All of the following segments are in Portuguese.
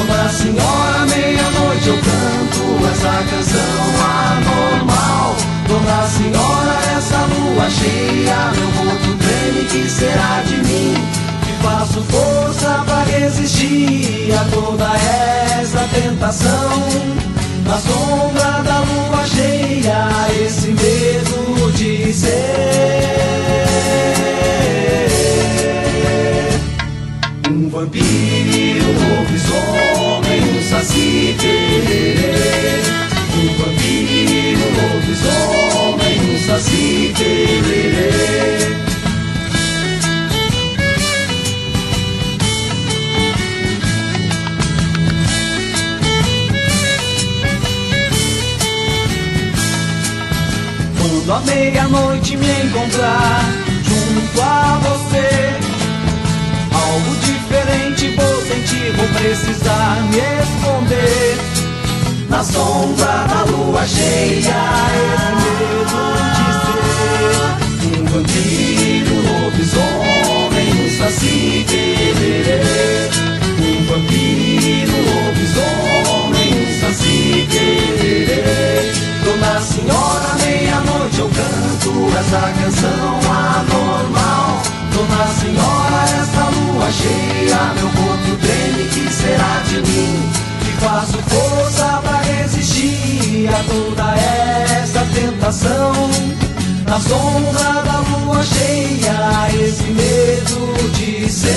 Dona Senhora, meia-noite eu canto essa canção anormal. Dona Senhora, essa lua cheia, meu corpo treme, que será de mim? Que faço força pra resistir a toda essa tentação. Na sombra da lua cheia, esse medo de ser um vampiro, um lobisomem, um vampiro, um lobisomem, um saci pererê. Quando a meia-noite me encontrar junto a você, algo diferente vou sentir, vou precisar me esconder. Na sombra da lua cheia, esse medo de ser um vampiro, lobisomem, um saci pererê. Um vampiro, lobisomem, um saci pererê. Dona Senhora, meia-noite eu canto essa canção anormal. Dona Senhora, cheia, meu corpo treme, que será de mim? Que faço força pra resistir a toda essa tentação. Na sombra da lua cheia, esse medo de ser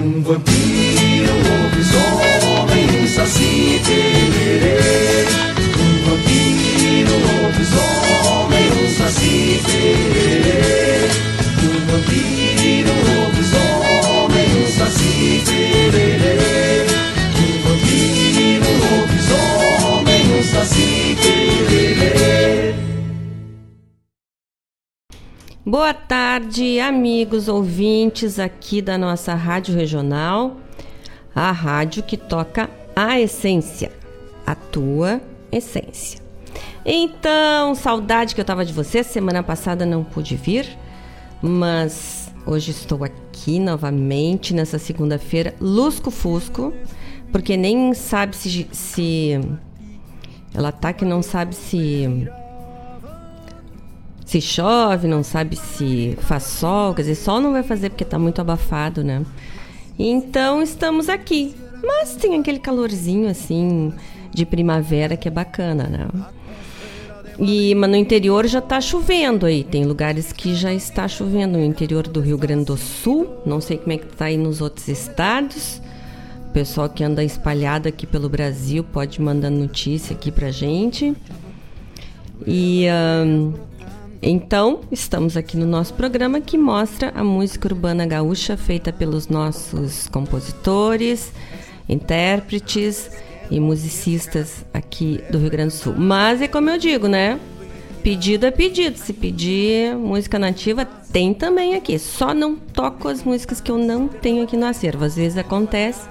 um vampiro, saci saci. Boa tarde, amigos ouvintes aqui da nossa Rádio Regional, a rádio que toca a essência, a tua essência. Então, saudade que eu tava de você, semana passada não pude vir, mas hoje estou aqui novamente nessa segunda-feira, lusco-fusco, porque nem sabe se, se ela tá que não sabe se se chove, não sabe se faz sol, quer dizer, sol não vai fazer porque tá muito abafado, né? Então estamos aqui. Mas tem aquele calorzinho assim de primavera que é bacana, né? E, mas no interior já tá chovendo aí. Tem lugares que já está chovendo. No interior do Rio Grande do Sul. Não sei como é que tá aí nos outros estados. O pessoal que anda espalhado aqui pelo Brasil pode mandar notícia aqui pra gente. E ahn, então, estamos aqui no nosso programa que mostra a música urbana gaúcha feita pelos nossos compositores, intérpretes e musicistas aqui do Rio Grande do Sul. Mas é como eu digo, né? Pedido é pedido. Se pedir música nativa, tem também aqui. Só não toco as músicas que eu não tenho aqui no acervo. Às vezes acontece.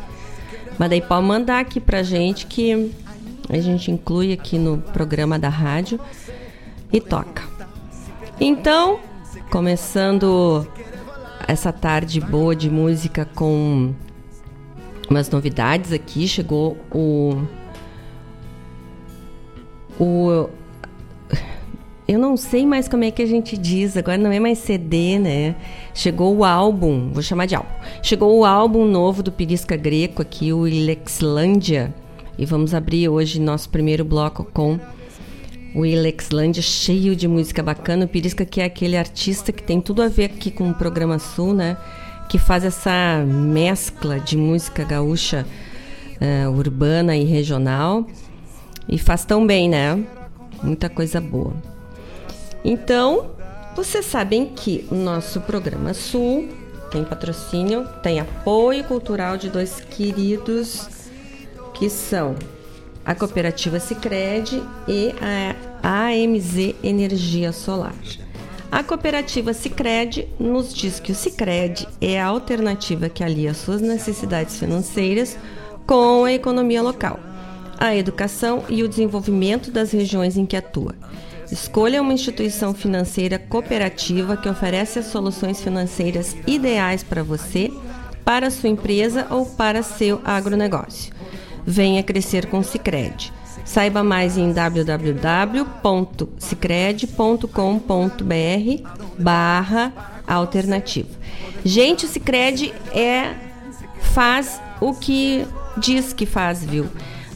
Mas daí pode mandar aqui pra gente que a gente inclui aqui no programa da rádio e toca. Então, começando essa tarde boa de música com umas novidades aqui, chegou o o eu não sei mais como é que a gente diz, agora não é mais CD, né? Chegou o álbum, vou chamar de álbum. Chegou o álbum novo do Pirisca Greco aqui, o Ilexlândia. E vamos abrir hoje nosso primeiro bloco com o Ilexlândia, cheio de música bacana. O Pirisca que é aquele artista que tem tudo a ver aqui com o Programa Sul, né? Que faz essa mescla de música gaúcha eh, urbana e regional. E faz tão bem, né? Muita coisa boa. Então, vocês sabem que o nosso programa Sul tem patrocínio, tem apoio cultural de dois queridos que são a cooperativa Sicredi e a AMZ Energia Solar. A cooperativa Sicredi nos diz que o Sicredi é a alternativa que alia suas necessidades financeiras com a economia local, a educação e o desenvolvimento das regiões em que atua. Escolha uma instituição financeira cooperativa que oferece as soluções financeiras ideais para você, para sua empresa ou para seu agronegócio. Venha crescer com o Sicredi. Saiba mais em www.cicred.com.br barra alternativa. Gente, o Cicred é faz o que diz que faz, viu?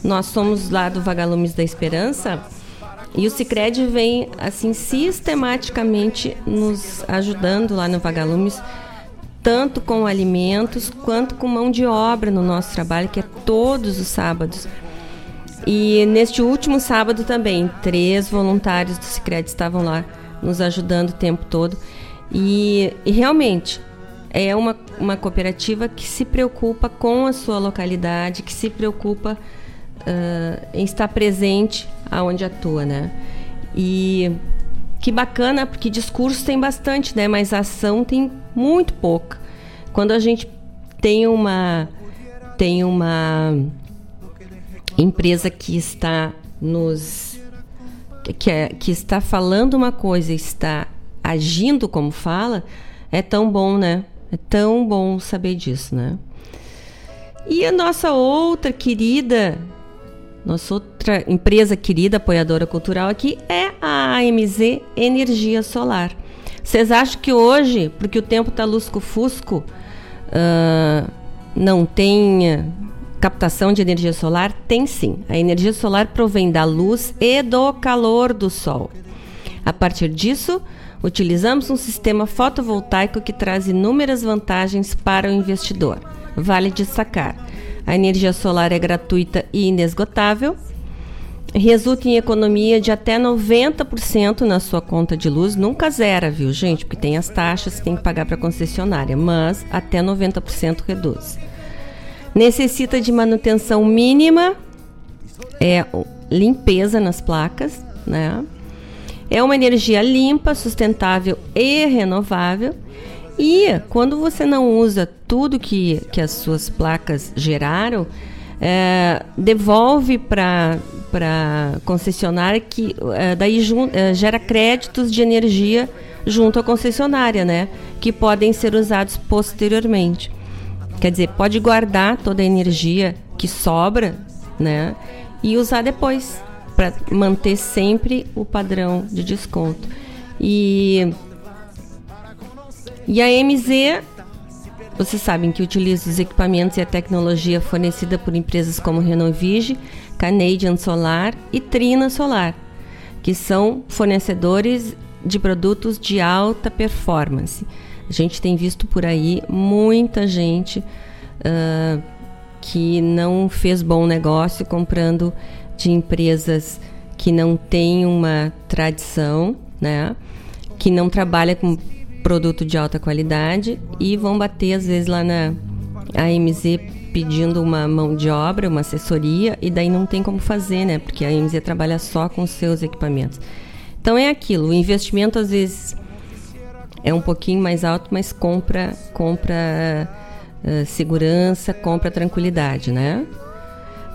Nós somos lá do Vagalumes da Esperança e o Cicred vem assim sistematicamente nos ajudando lá no Vagalumes tanto com alimentos quanto com mão de obra no nosso trabalho, que é todos os sábados. E neste último sábado também, três voluntários do Sicredi estavam lá nos ajudando o tempo todo. E, e, realmente é uma, uma cooperativa que se preocupa com a sua localidade, que se preocupa uh, em estar presente aonde atua, né? E que bacana, porque discurso tem bastante, né? Mas ação tem muito pouca. Quando a gente tem uma tem uma empresa que está nos que, é, que está falando uma coisa, está agindo como fala, é tão bom, né? É tão bom saber disso, né? E a nossa outra querida, nossa outra empresa querida apoiadora cultural aqui é a AMZ Energia Solar. Vocês acham que hoje, porque o tempo está lusco-fusco, uh, não tem captação de energia solar? Tem sim. A energia solar provém da luz e do calor do sol. A partir disso, utilizamos um sistema fotovoltaico que traz inúmeras vantagens para o investidor. Vale destacar: a energia solar é gratuita e inesgotável, resulta em economia de até 90% na sua conta de luz. Nunca zera, viu, gente? Porque tem as taxas que tem que pagar para a concessionária, mas até 90% reduz necessita de manutenção mínima, é limpeza nas placas, né? É uma energia limpa, sustentável e renovável. E quando você não usa tudo que, que as suas placas geraram, é, devolve para para concessionária que é, daí é, gera créditos de energia junto à concessionária, né? Que podem ser usados posteriormente. Quer dizer, pode guardar toda a energia que sobra, né? E usar depois para manter sempre o padrão de desconto. E e a MZ, vocês sabem que utiliza os equipamentos e a tecnologia fornecida por empresas como Renovige, Canadian Solar e Trina Solar, que são fornecedores de produtos de alta performance. A gente tem visto por aí muita gente uh, que não fez bom negócio comprando de empresas que não têm uma tradição, né? Que não trabalha com produto de alta qualidade e vão bater às vezes lá na AMZ pedindo uma mão de obra, uma assessoria e daí não tem como fazer, né? Porque a AMZ trabalha só com seus equipamentos. Então é aquilo, o investimento às vezes é um pouquinho mais alto, mas compra, compra uh, segurança, compra tranquilidade, né?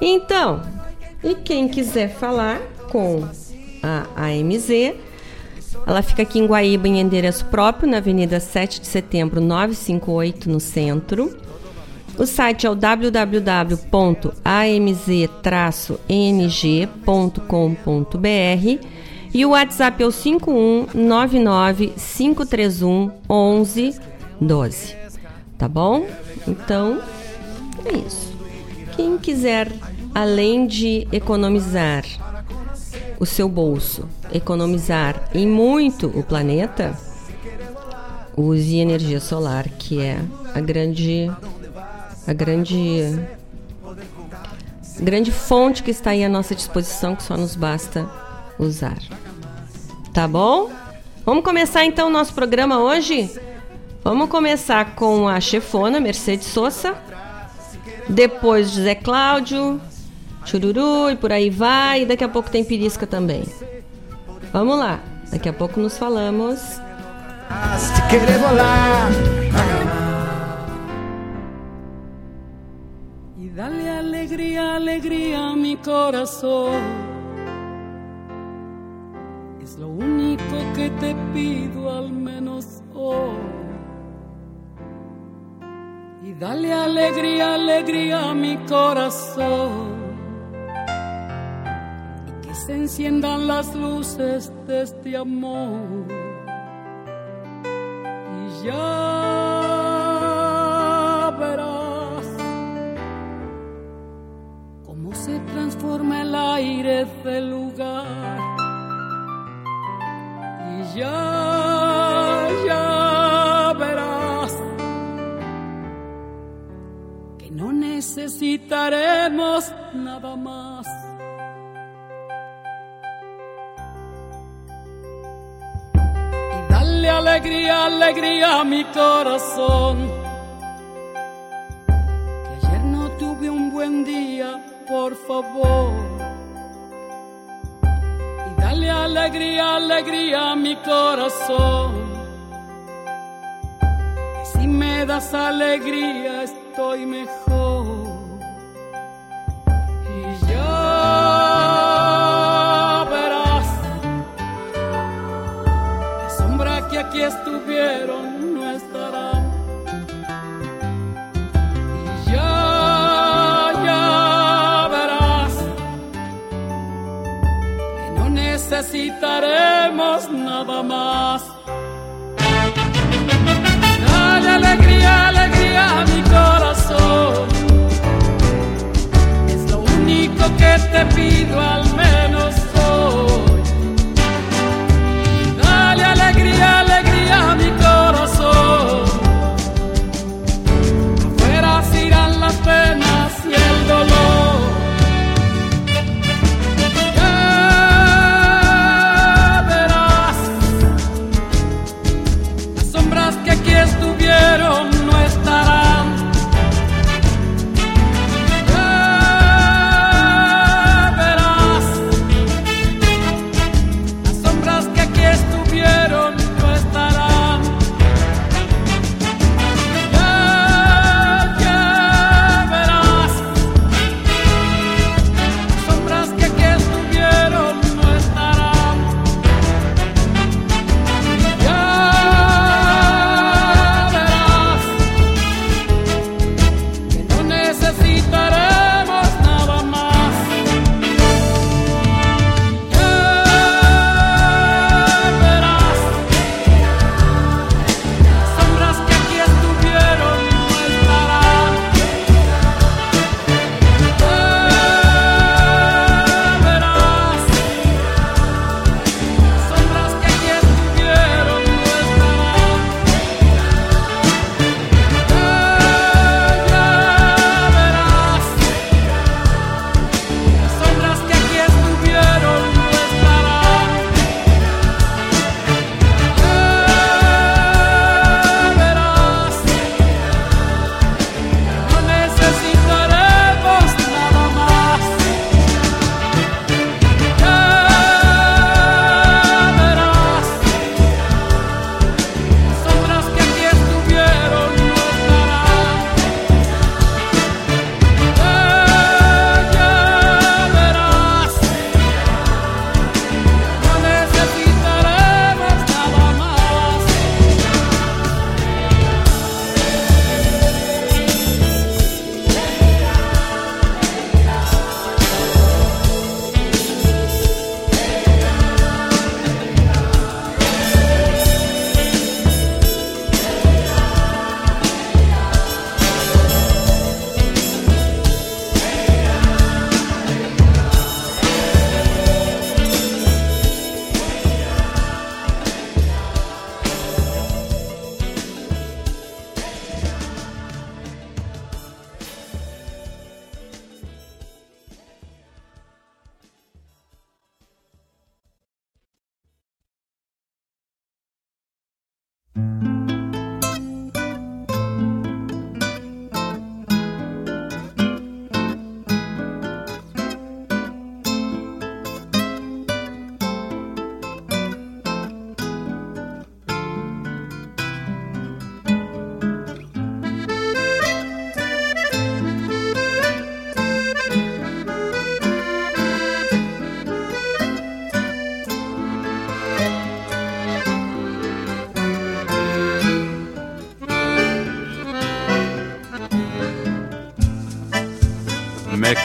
Então, e quem quiser falar com a AMZ, ela fica aqui em Guaíba, em endereço próprio, na Avenida 7 de Setembro, 958, no centro. O site é o www.amz-ng.com.br e o WhatsApp é o 51995311112. Tá bom? Então, é isso. Quem quiser, além de economizar o seu bolso, economizar em muito o planeta, use energia solar, que é a grande a grande grande fonte que está aí à nossa disposição que só nos basta usar. Tá bom? Vamos começar então o nosso programa hoje Vamos começar com a chefona Mercedes Sosa, depois José Cláudio, Chururu e por aí vai, e daqui a pouco tem Pirisca também. Vamos lá, daqui a pouco nos falamos. Se querer volar. Y dale alegría, alegría a mi corazón. Lo único que te pido al menos hoy. Y dale alegría, alegría a mi corazón. Y que se enciendan las luces de este amor. Y ya verás cómo se transforma el aire del lugar. Y ya, ya verás que no necesitaremos nada más. Y dale alegría, alegría a mi corazón. Que ayer no tuve un buen día, por favor. Y dale alegría, alegría a mi corazón. Que si me das alegría, estoy mejor. Nada más. Dale alegría, alegría a mi corazón. Es lo único que te pido al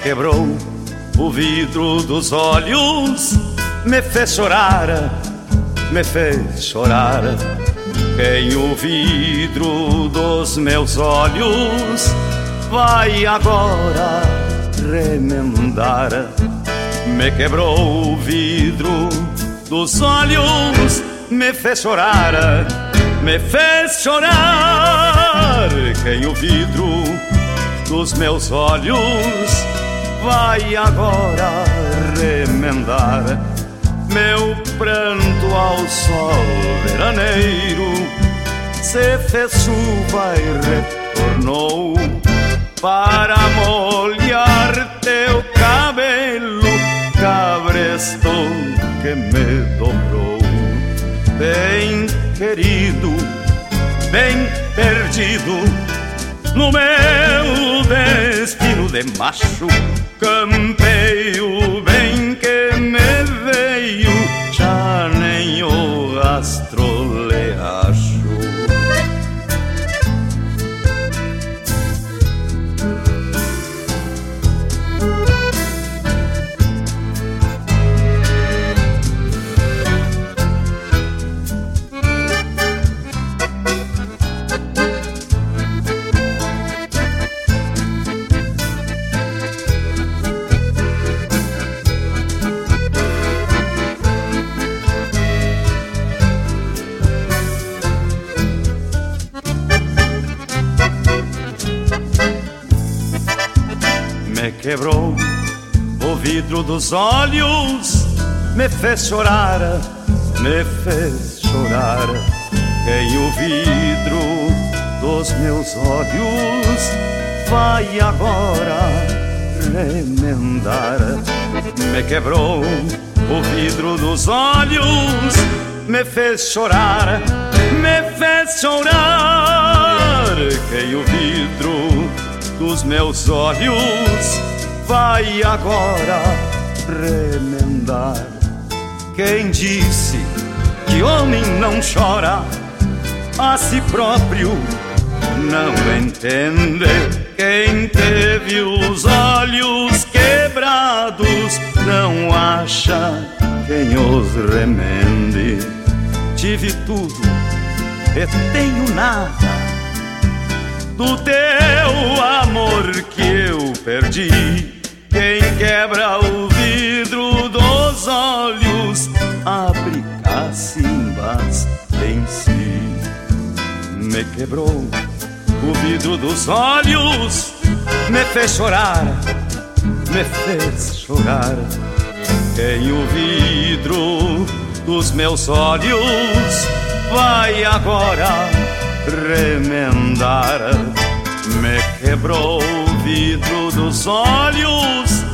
quebrou o vidro dos olhos, me fez chorar, me fez chorar. Quem o vidro dos meus olhos vai agora remendar. Me quebrou o vidro dos olhos, me fez chorar, me fez chorar. Quem o vidro dos meus olhos vai agora remendar meu pranto ao sol veraneiro. Se fez chuva e retornou para molhar teu cabelo cabresto que me dobrou. Bem querido bem perdido no meu destino de macho campeio bem que me veio, já nem o rastro quebrou o vidro dos olhos, me fez chorar, me fez chorar. Quem o vidro dos meus olhos vai agora remendar. Me quebrou o vidro dos olhos, me fez chorar, me fez chorar. Quem o vidro dos meus olhos vai agora remendar. Quem disse que homem não chora a si próprio não entende. Quem teve os olhos quebrados não acha quem os remende. Tive tudo e tenho nada do teu amor que eu perdi. Quem quebra o vidro dos olhos abre cacimbas em si. Me quebrou o vidro dos olhos, me fez chorar, me fez chorar. Quem o vidro dos meus olhos vai agora remendar. Me quebrou o vidro dos olhos,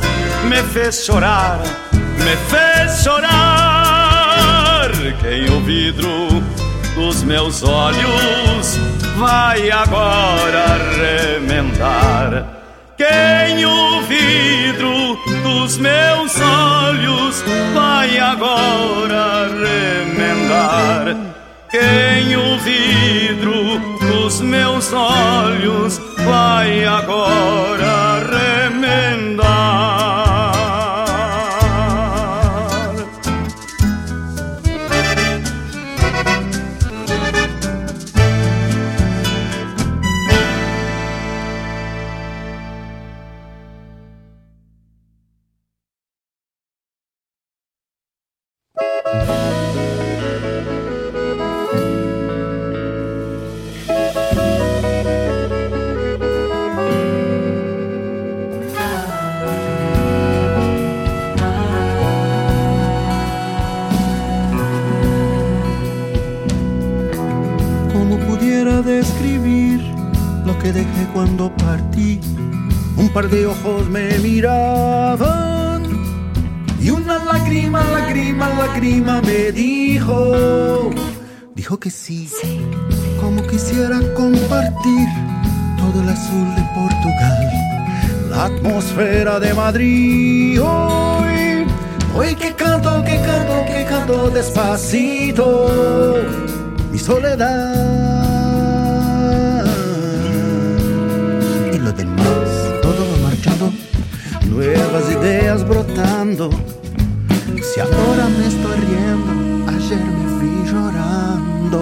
me fez chorar, me fez chorar. Quem o vidro dos meus olhos vai agora remendar. Quem o vidro dos meus olhos vai agora remendar. Quem o vidro dos meus olhos vai agora Madrid. Hoy, hoy que canto, que canto, que canto despacito, mi soledad. ideas brotando. Si ahora me estoy riendo, ayer me fui llorando.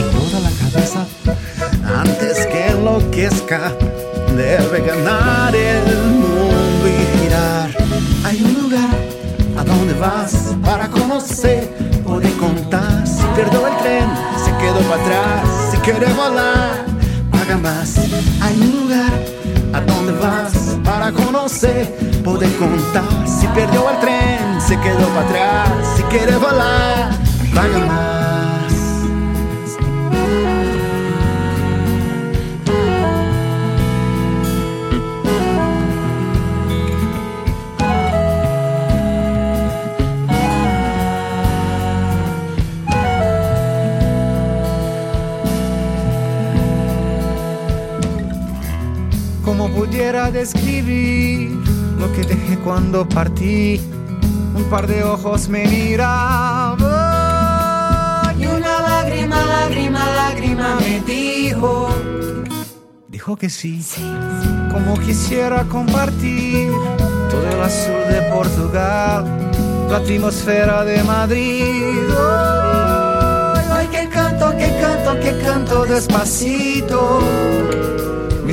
Y toda la cabeza, antes que enloquezca, debe ganar el para conocer, poder contar. Si perdió el tren, se quedó para atrás. Si quiere volar, paga más. Hay un lugar a donde vas para conocer, poder contar. Si perdió el tren, se quedó para atrás. Si quiere volar, paga más. Describir lo que dejé cuando partí? Un par de ojos me miraban y una lágrima, lágrima, lágrima me dijo. Dijo que sí, como quisiera compartir todo el azul de Portugal, la atmósfera de Madrid. Ay, que canto, que canto, que canto despacito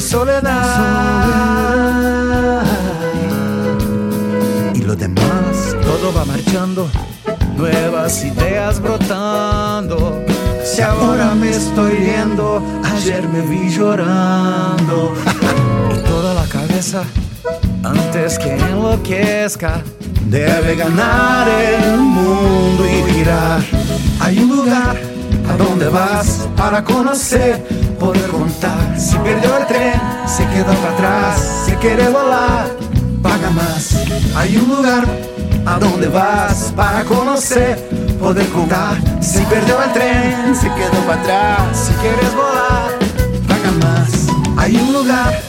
mi soledad. Y lo demás, todo va marchando, nuevas ideas brotando. Si ahora me estoy riendo, ayer me vi llorando. y toda la cabeza, antes que enloquezca, debe ganar el mundo y girar. Hay un lugar a donde vas para conocer poder contar. Si perdió el tren, se queda para atrás. Si quiere volar, paga más. Hay un lugar a donde vas para conocer, poder contar. Si perdió el tren, se quedó para atrás. Si quieres volar, paga más. Hay un lugar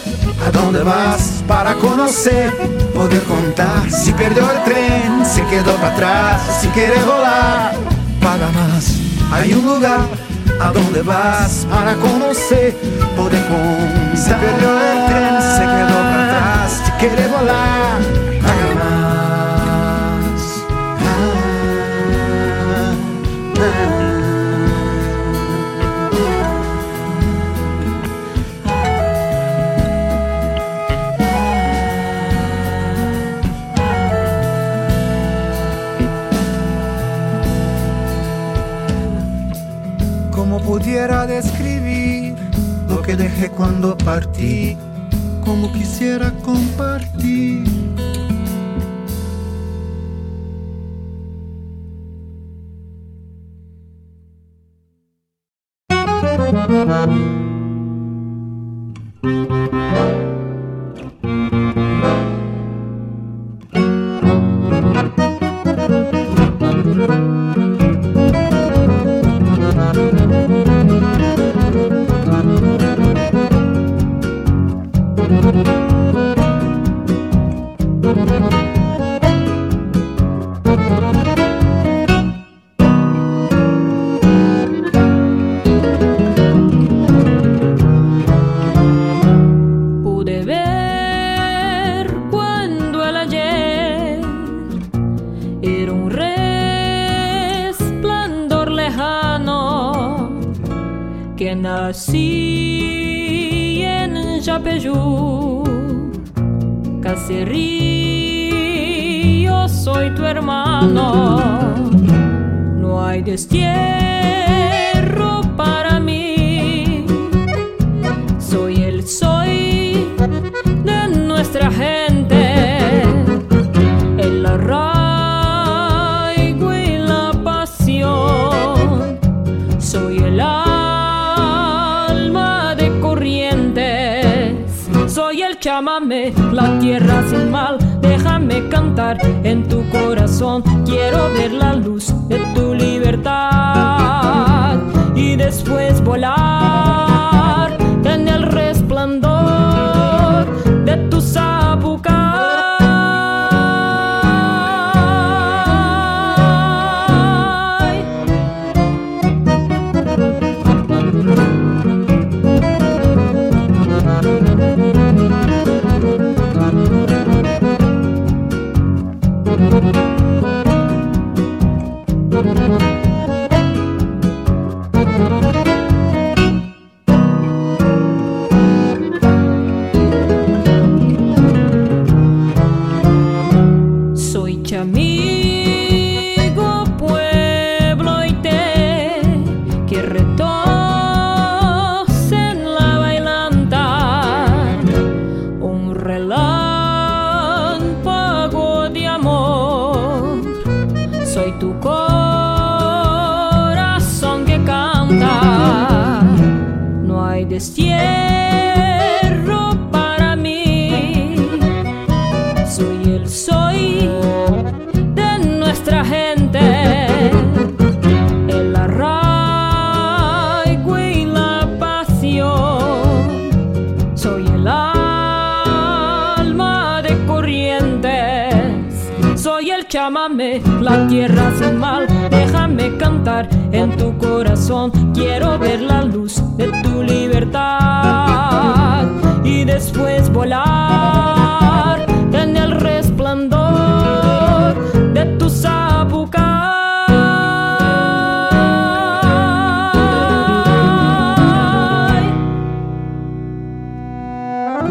a donde vas para conocer, poder contar. Si perdió el tren, se quedó para atrás. Si quieres volar, paga más. Hay un lugar a donde vas para conocer, poder contar. Se perdió el tren, se quedó para atrás. Si quiere volar,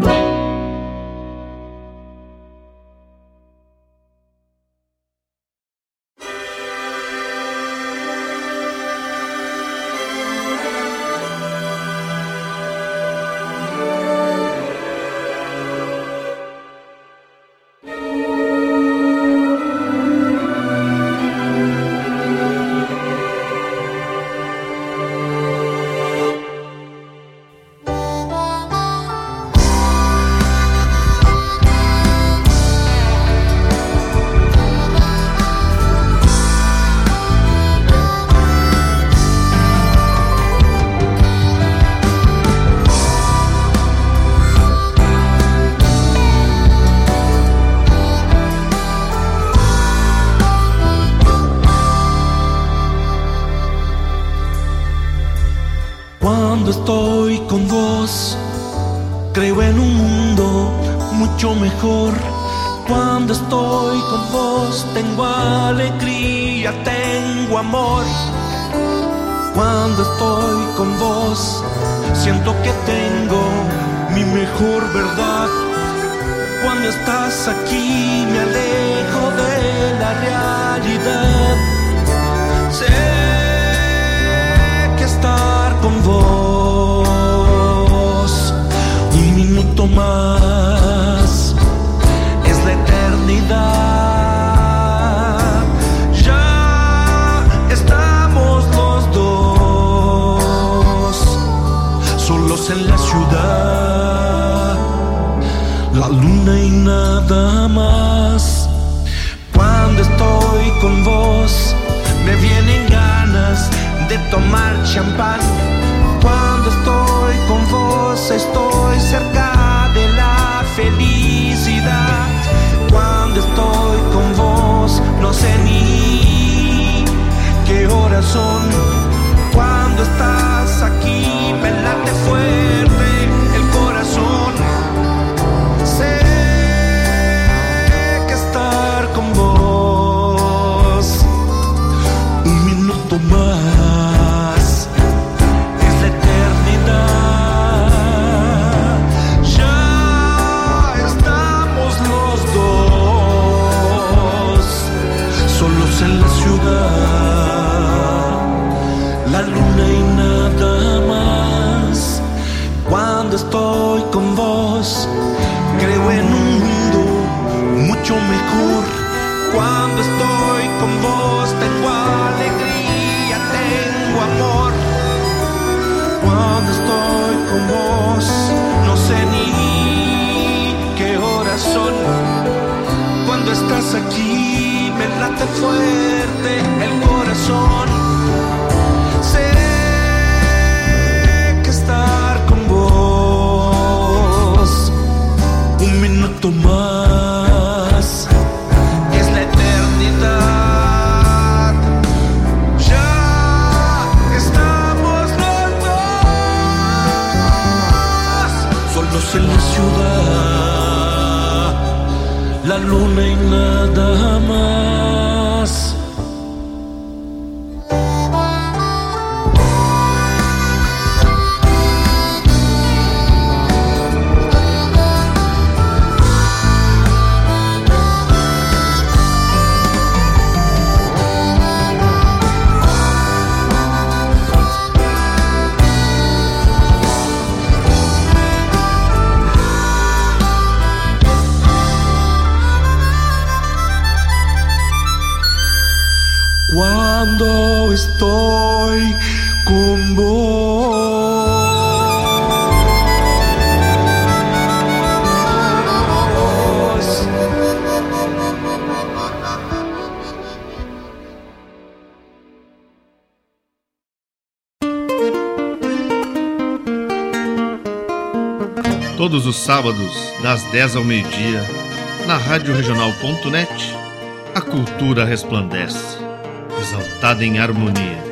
Bye. com todos os sábados, das 10 ao meio-dia, na Rádio Regional.net, a cultura resplandece, exaltada em harmonia.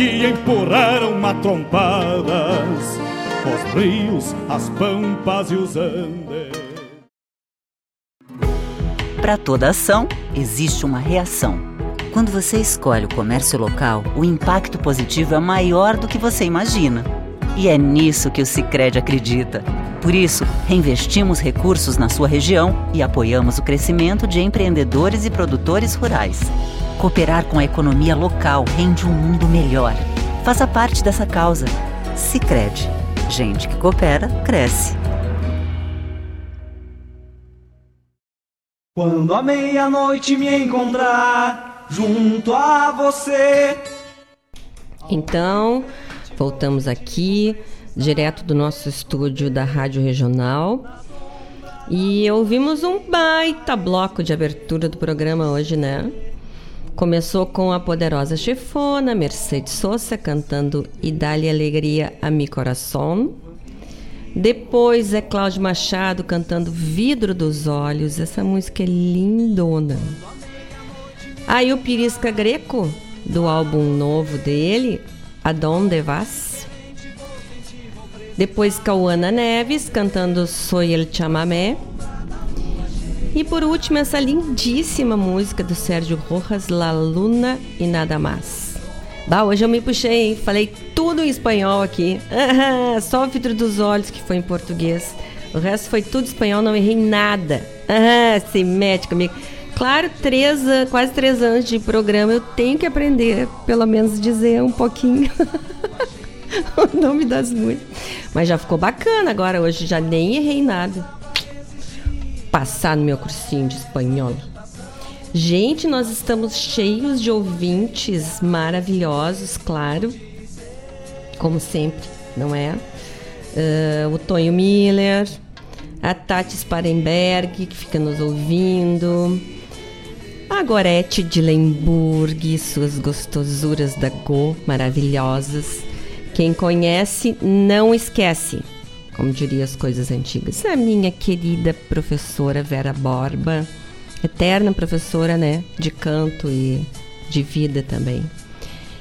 que empurraram matrompadas os rios, as pampas e os andes. Para toda ação, existe uma reação. Quando você escolhe o comércio local, o impacto positivo é maior do que você imagina. E é nisso que o Sicredi acredita. Por isso, reinvestimos recursos na sua região e apoiamos o crescimento de empreendedores e produtores rurais. Cooperar com a economia local rende um mundo melhor. Faça parte dessa causa. Sicredi. Gente que coopera, cresce. Quando a meia-noite me encontrar junto a você. Então, voltamos aqui, direto do nosso estúdio da Rádio Regional. E ouvimos um baita bloco de abertura do programa hoje, né? Começou com a poderosa chefona Mercedes Sosa cantando E Dá-lhe Alegria a Mi Coração. Depois é Cláudio Machado cantando Vidro dos Olhos. Essa música é lindona. Aí o Pirisca Greco, do álbum novo dele, Adonde Vas. Depois Cauana Neves cantando Soy el Chamamé. E por último, essa lindíssima música do Sérgio Rojas, La Luna e Nada Mais. Bah, hoje eu me puxei, falei tudo em espanhol aqui. Só o vidro dos olhos que foi em português. O resto foi tudo espanhol, não errei nada. Ah, se mete comigo. Claro, três, quase três anos de programa, eu tenho que aprender, pelo menos dizer um pouquinho o nome das músicas. Mas já ficou bacana agora, hoje já nem errei nada passar no meu cursinho de espanhol. Gente, nós estamos cheios de ouvintes maravilhosos, claro, como sempre, não é? Uh, o Tonho Miller, a Tati Sparenberg, que fica nos ouvindo, a Gorete de Lemburg, suas gostosuras da Go, maravilhosas. Quem conhece, não esquece como diria as coisas antigas. A minha querida professora Vera Borba, eterna professora, né, de canto e de vida também.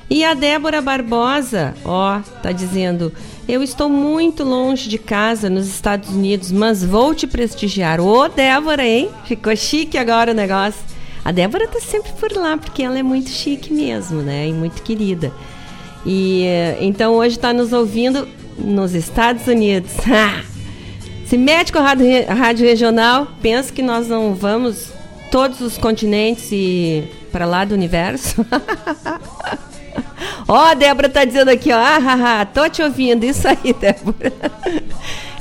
E a Débora Barbosa, ó, tá dizendo: Eu estou muito longe de casa nos Estados Unidos, mas vou te prestigiar. Ô, Débora, hein? Ficou chique agora o negócio. A Débora tá sempre por lá, porque ela é muito chique mesmo, né? E muito querida. E então hoje está nos ouvindo nos Estados Unidos. Se mete com a rádio, rádio regional, pensa que nós não vamos todos os continentes e para lá do universo. Ó, oh, Débora tá dizendo aqui, ó, ah, tô te ouvindo, isso aí, Débora.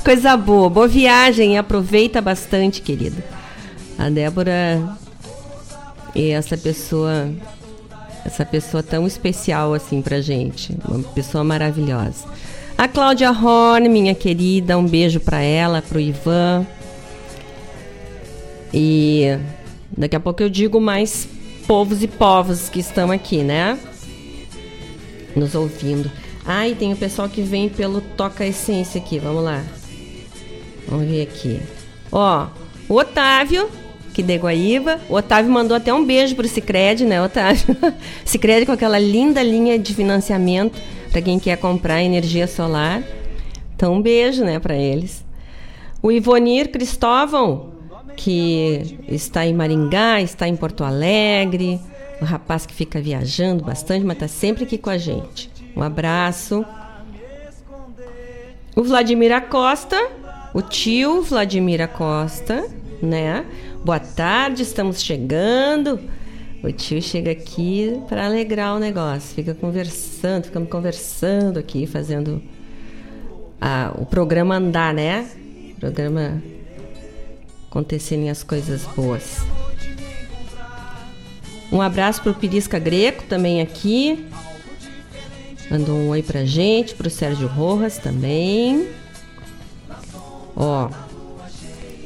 Coisa boa, boa viagem, aproveita bastante, querida. A Débora e essa pessoa, essa pessoa tão especial assim pra gente, uma pessoa maravilhosa. A Cláudia Horn, minha querida, um beijo para ela, pro Ivan. E daqui a pouco eu digo mais povos e povos que estão aqui, né? Nos ouvindo. Ah, e tem o pessoal que vem pelo Toca Essência aqui, vamos lá. Vamos ver aqui. Ó, o Otávio, que de Guaíba. O Otávio mandou até um beijo pro Cicred, né, Otávio? Cicred com aquela linda linha de financiamento para quem quer comprar energia solar. Então, um beijo, né, para eles. O Ivonir Cristóvão, que está em Maringá, está em Porto Alegre, o rapaz que fica viajando bastante, mas está sempre aqui com a gente. Um abraço. O Vladimir Acosta, o tio Vladimir Acosta, né? Boa tarde, estamos chegando. O tio chega aqui para alegrar o negócio, fica conversando, ficamos conversando aqui, fazendo a, o programa andar, né? O programa acontecerem as coisas boas. Um abraço pro Pirisca Greco também aqui. Mandou um oi pra gente, pro Sérgio Rojas também. Ó,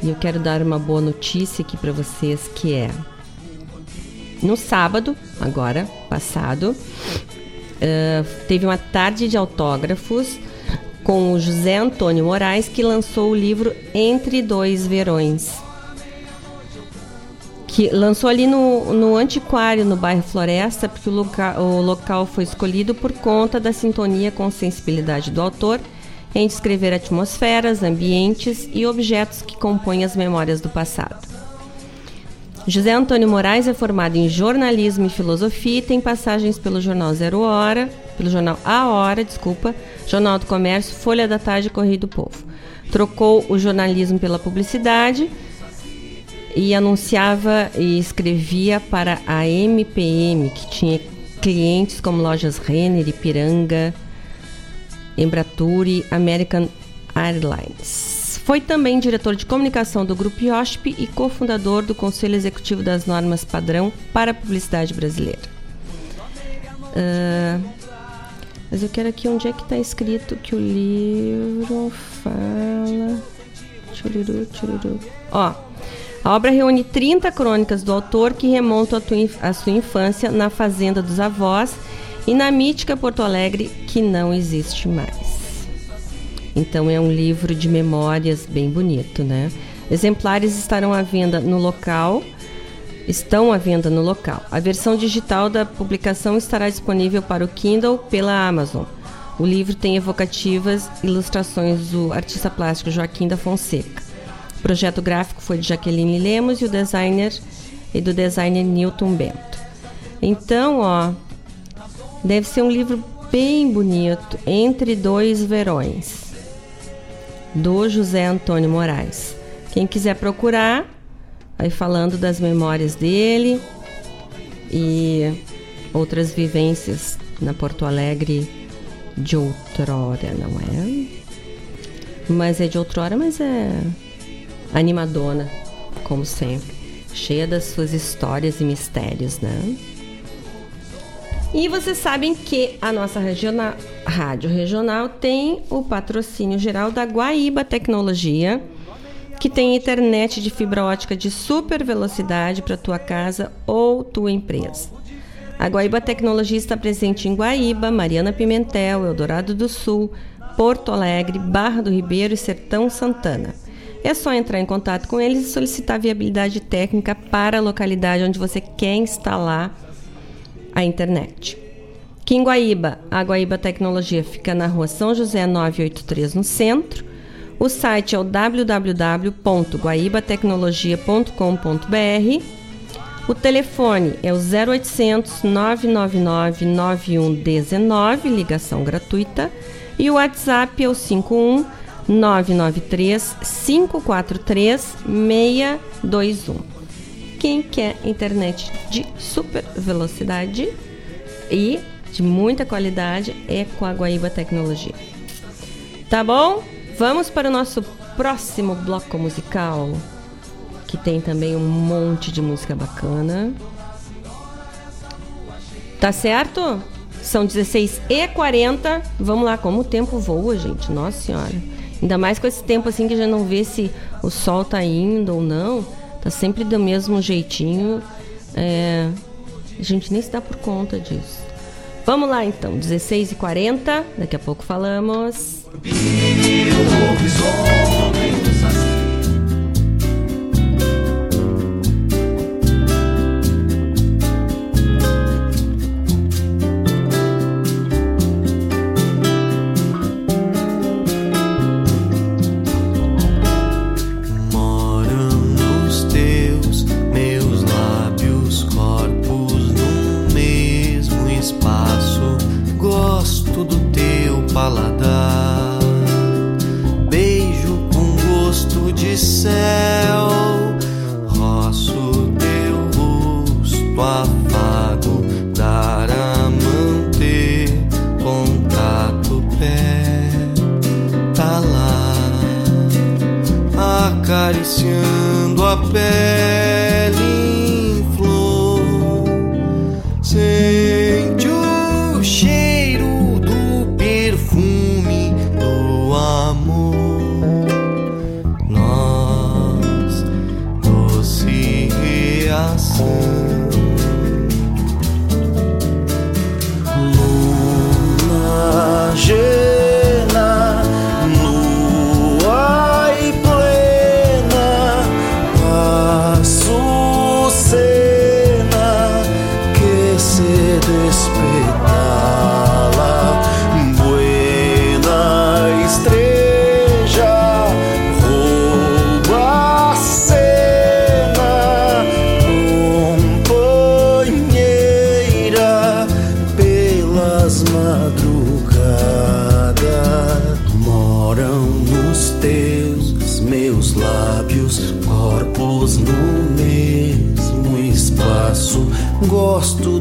e eu quero dar uma boa notícia aqui para vocês que é no sábado, agora passado, uh, teve uma tarde de autógrafos com o José Antônio Moraes que lançou o livro Entre Dois Verões que lançou ali no, no Antiquário, no bairro Floresta, porque o, loca, o local foi escolhido por conta da sintonia com sensibilidade do autor em descrever atmosferas, ambientes e objetos que compõem as memórias do passado. José Antônio Moraes é formado em jornalismo e filosofia e tem passagens pelo jornal Zero Hora, pelo jornal A Hora, desculpa, Jornal do Comércio, Folha da Tarde e Correio do Povo. Trocou o jornalismo pela publicidade e anunciava e escrevia para a MPM, que tinha clientes como lojas Renner, Ipiranga, Embratur American Airlines. Foi também diretor de comunicação do Grupo IOSP e cofundador do Conselho Executivo das Normas Padrão para a Publicidade Brasileira. Uh, mas eu quero aqui onde é que está escrito que o livro fala. Chururu, chururu. Ó, a obra reúne 30 crônicas do autor que remontam à sua infância na fazenda dos avós e na mítica Porto Alegre que não existe mais. Então é um livro de memórias bem bonito, né? Exemplares estarão à venda no local, estão à venda no local. A versão digital da publicação estará disponível para o Kindle pela Amazon. O livro tem evocativas ilustrações do artista plástico Joaquim da Fonseca. O projeto gráfico foi de Jaqueline Lemos e o designer e do designer Newton Bento. Então, ó, deve ser um livro bem bonito, Entre Dois Verões, do José Antônio Moraes. Quem quiser procurar, vai falando das memórias dele e outras vivências na Porto Alegre de outrora, não é? Mas é de outrora, mas é animadona, como sempre, cheia das suas histórias e mistérios, né? E vocês sabem que a nossa regional, rádio regional tem o patrocínio geral da Guaíba Tecnologia, que tem internet de fibra ótica de super velocidade para tua casa ou tua empresa. A Guaíba Tecnologia está presente em Guaíba, Mariana Pimentel, Eldorado do Sul, Porto Alegre, Barra do Ribeiro e Sertão Santana. É só entrar em contato com eles e solicitar viabilidade técnica para a localidade onde você quer instalar a internet. Aqui em Guaíba, a Guaíba Tecnologia fica na rua São José 983, no centro. O site é o www.guaibatecnologia.com.br. O telefone é o 0800 999 9119, ligação gratuita. E o WhatsApp é o 51 993 543 621. Quem quer internet de super velocidade e de muita qualidade é com a Guaíba Tecnologia. Tá bom? Vamos para o nosso próximo bloco musical, que tem também um monte de música bacana. Tá certo? São 16 e 40 Vamos lá, como o tempo voa, gente. Nossa Senhora. Ainda mais com esse tempo assim que já não vê se o sol tá indo ou não. Tá sempre do mesmo jeitinho. É, a gente nem se dá por conta disso. Vamos lá então, 16h40, daqui a pouco falamos. paladar. Gosto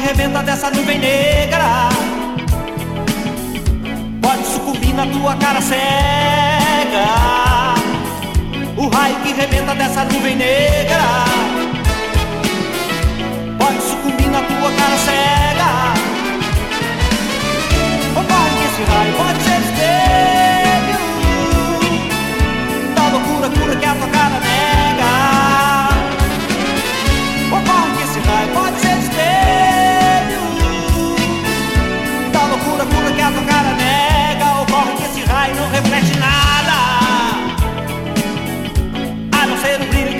que rebenta dessa nuvem negra. Pode sucumbir na tua cara cega. O raio que rebenta dessa nuvem negra. Pode sucumbir na tua cara cega. O Repare que esse raio pode ser espelho. Da loucura, cura que a tua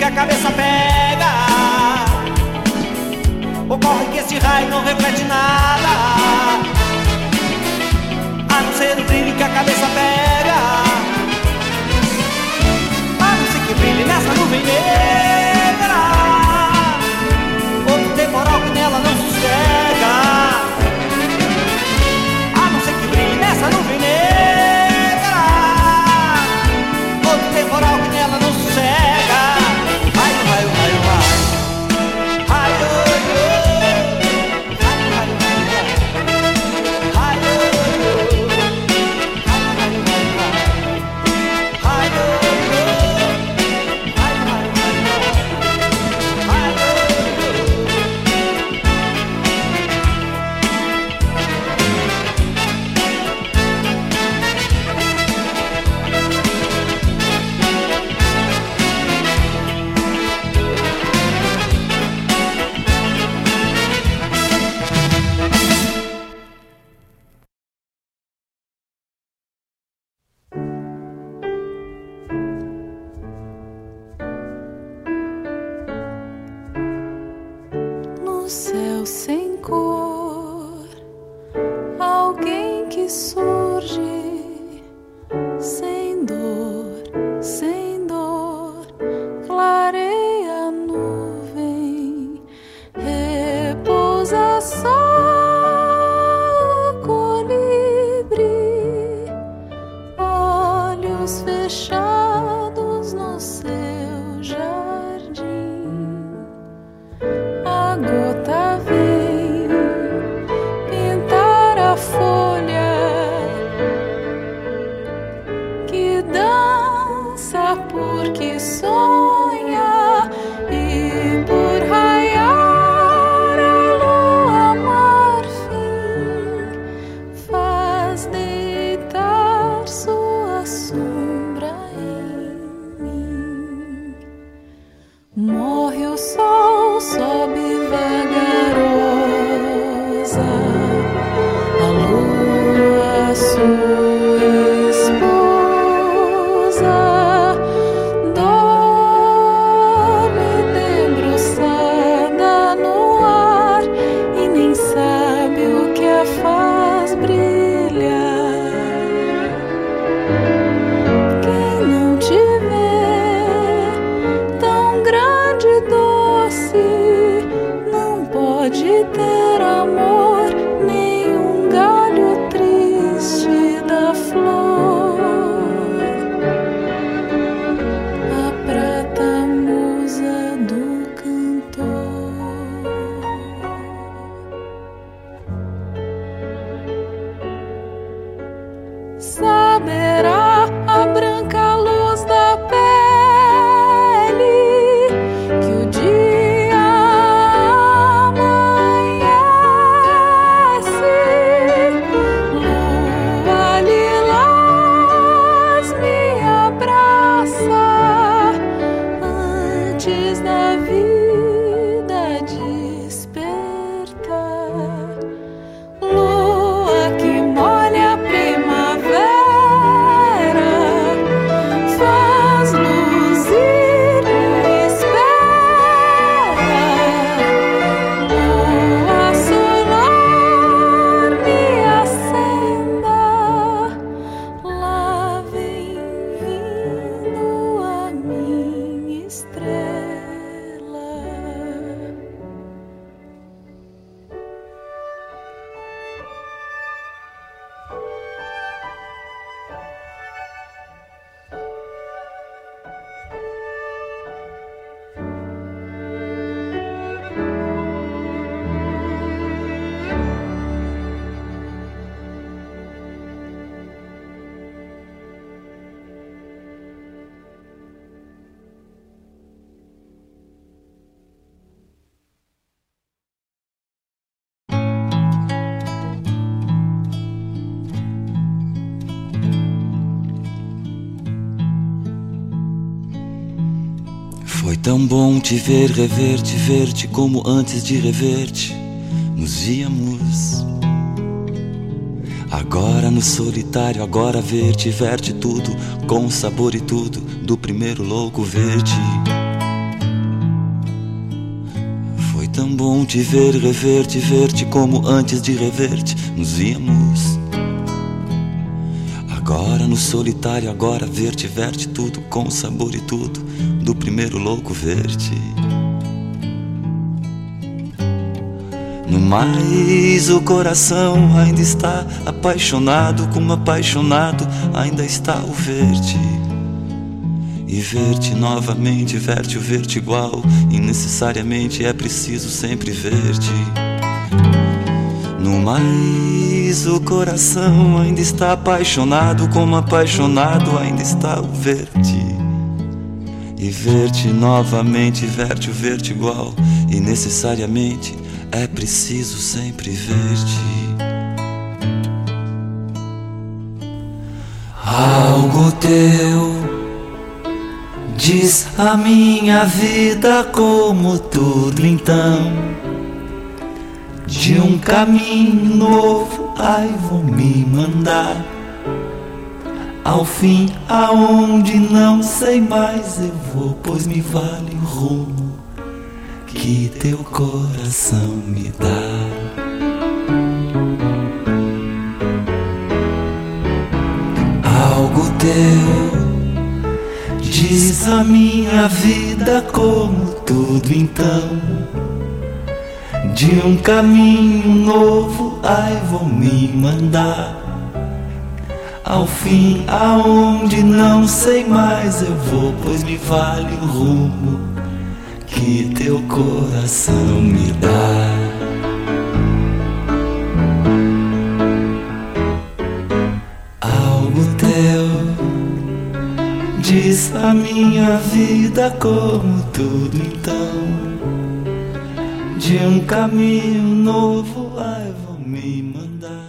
a cabeça pega. Ocorre que esse raio não reflete nada. A não ser o brilho que a cabeça pega. A não ser que brilhe nessa nuvem negra. Te ver, rever-te, ver-te como antes de rever-te nos víamos. Agora no solitário, agora ver-te, ver-te tudo, com sabor e tudo, do primeiro louco ver-te. Foi tão bom te ver, rever-te, ver-te como antes de rever-te nos víamos. Agora no solitário, agora ver-te, ver-te tudo, com sabor e tudo, do primeiro louco ver-te. No mais, o coração ainda está apaixonado, como apaixonado ainda está o ver-te. E ver-te novamente, ver-te o ver-te igual, e necessariamente é preciso sempre ver-te. No mais, o coração ainda está apaixonado, como apaixonado ainda está o ver-te. E ver-te novamente, ver-te o ver-te igual, e necessariamente é preciso sempre ver-te. Algo teu diz a minha vida como tudo então de um caminho novo, ai vou me mandar. Ao fim, aonde não sei mais eu vou, pois me vale o rumo que teu coração me dá. Algo teu diz a minha vida como tudo então de um caminho novo, ai vou me mandar. Ao fim, aonde não sei mais eu vou, pois me vale o rumo que teu coração me dá. Algo teu diz a minha vida como tudo então de um caminho novo, ai, vou me mandar.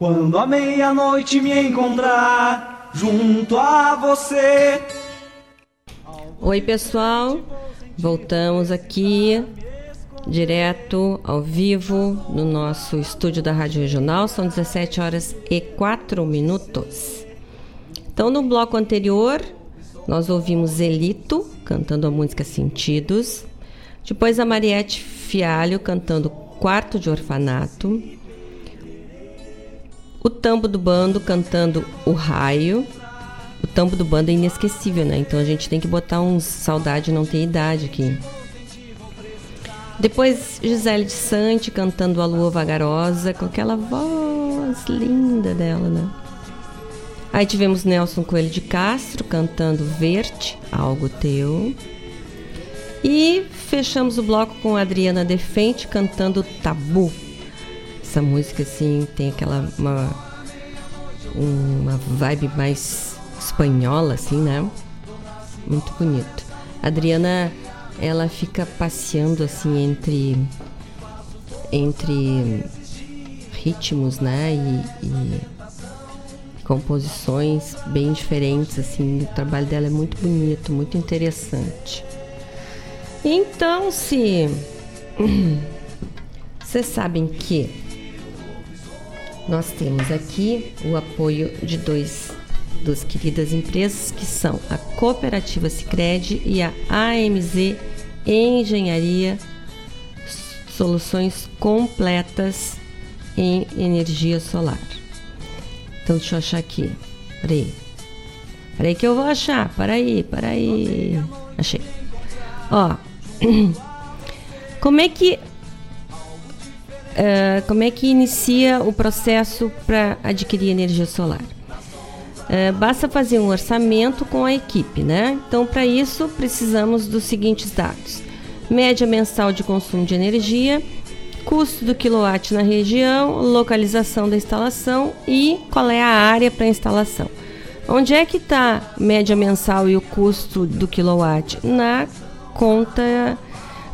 Quando a meia-noite me encontrar junto a você. Oi, pessoal. Voltamos aqui direto ao vivo no nosso estúdio da Rádio Regional. São 17 horas e 4 minutos. Então, no bloco anterior, nós ouvimos Elito cantando a música Sentidos. Depois a Mariette Fialho cantando Quarto de Orfanato. O Tambo do Bando cantando O Raio. O Tambo do Bando é inesquecível, né? Então a gente tem que botar uns Saudade Não Tem Idade aqui. Depois Gisele de Sante cantando A Lua Vagarosa com aquela voz linda dela, né? Aí tivemos Nelson Coelho de Castro cantando Verde, Algo Teu. E fechamos o bloco com Adriana Defente cantando Tabu. Essa música assim tem aquela uma uma vibe mais espanhola assim, né? Muito bonito. A Adriana ela fica passeando assim entre entre ritmos, né? E, e composições bem diferentes assim. O trabalho dela é muito bonito, muito interessante. Então, se vocês sabem que nós temos aqui o apoio de dois duas queridas empresas que são a Cooperativa Sicredi e a AMZ Engenharia Soluções completas em energia solar. Então deixa eu achar aqui. Peraí. Peraí que eu vou achar. Peraí, peraí. Achei. Ó. Como é que Uh, como é que inicia o processo para adquirir energia solar? Uh, basta fazer um orçamento com a equipe, né? Então, para isso, precisamos dos seguintes dados: média mensal de consumo de energia, custo do quilowatt na região, localização da instalação e qual é a área para instalação. Onde é que está média mensal e o custo do quilowatt? Na conta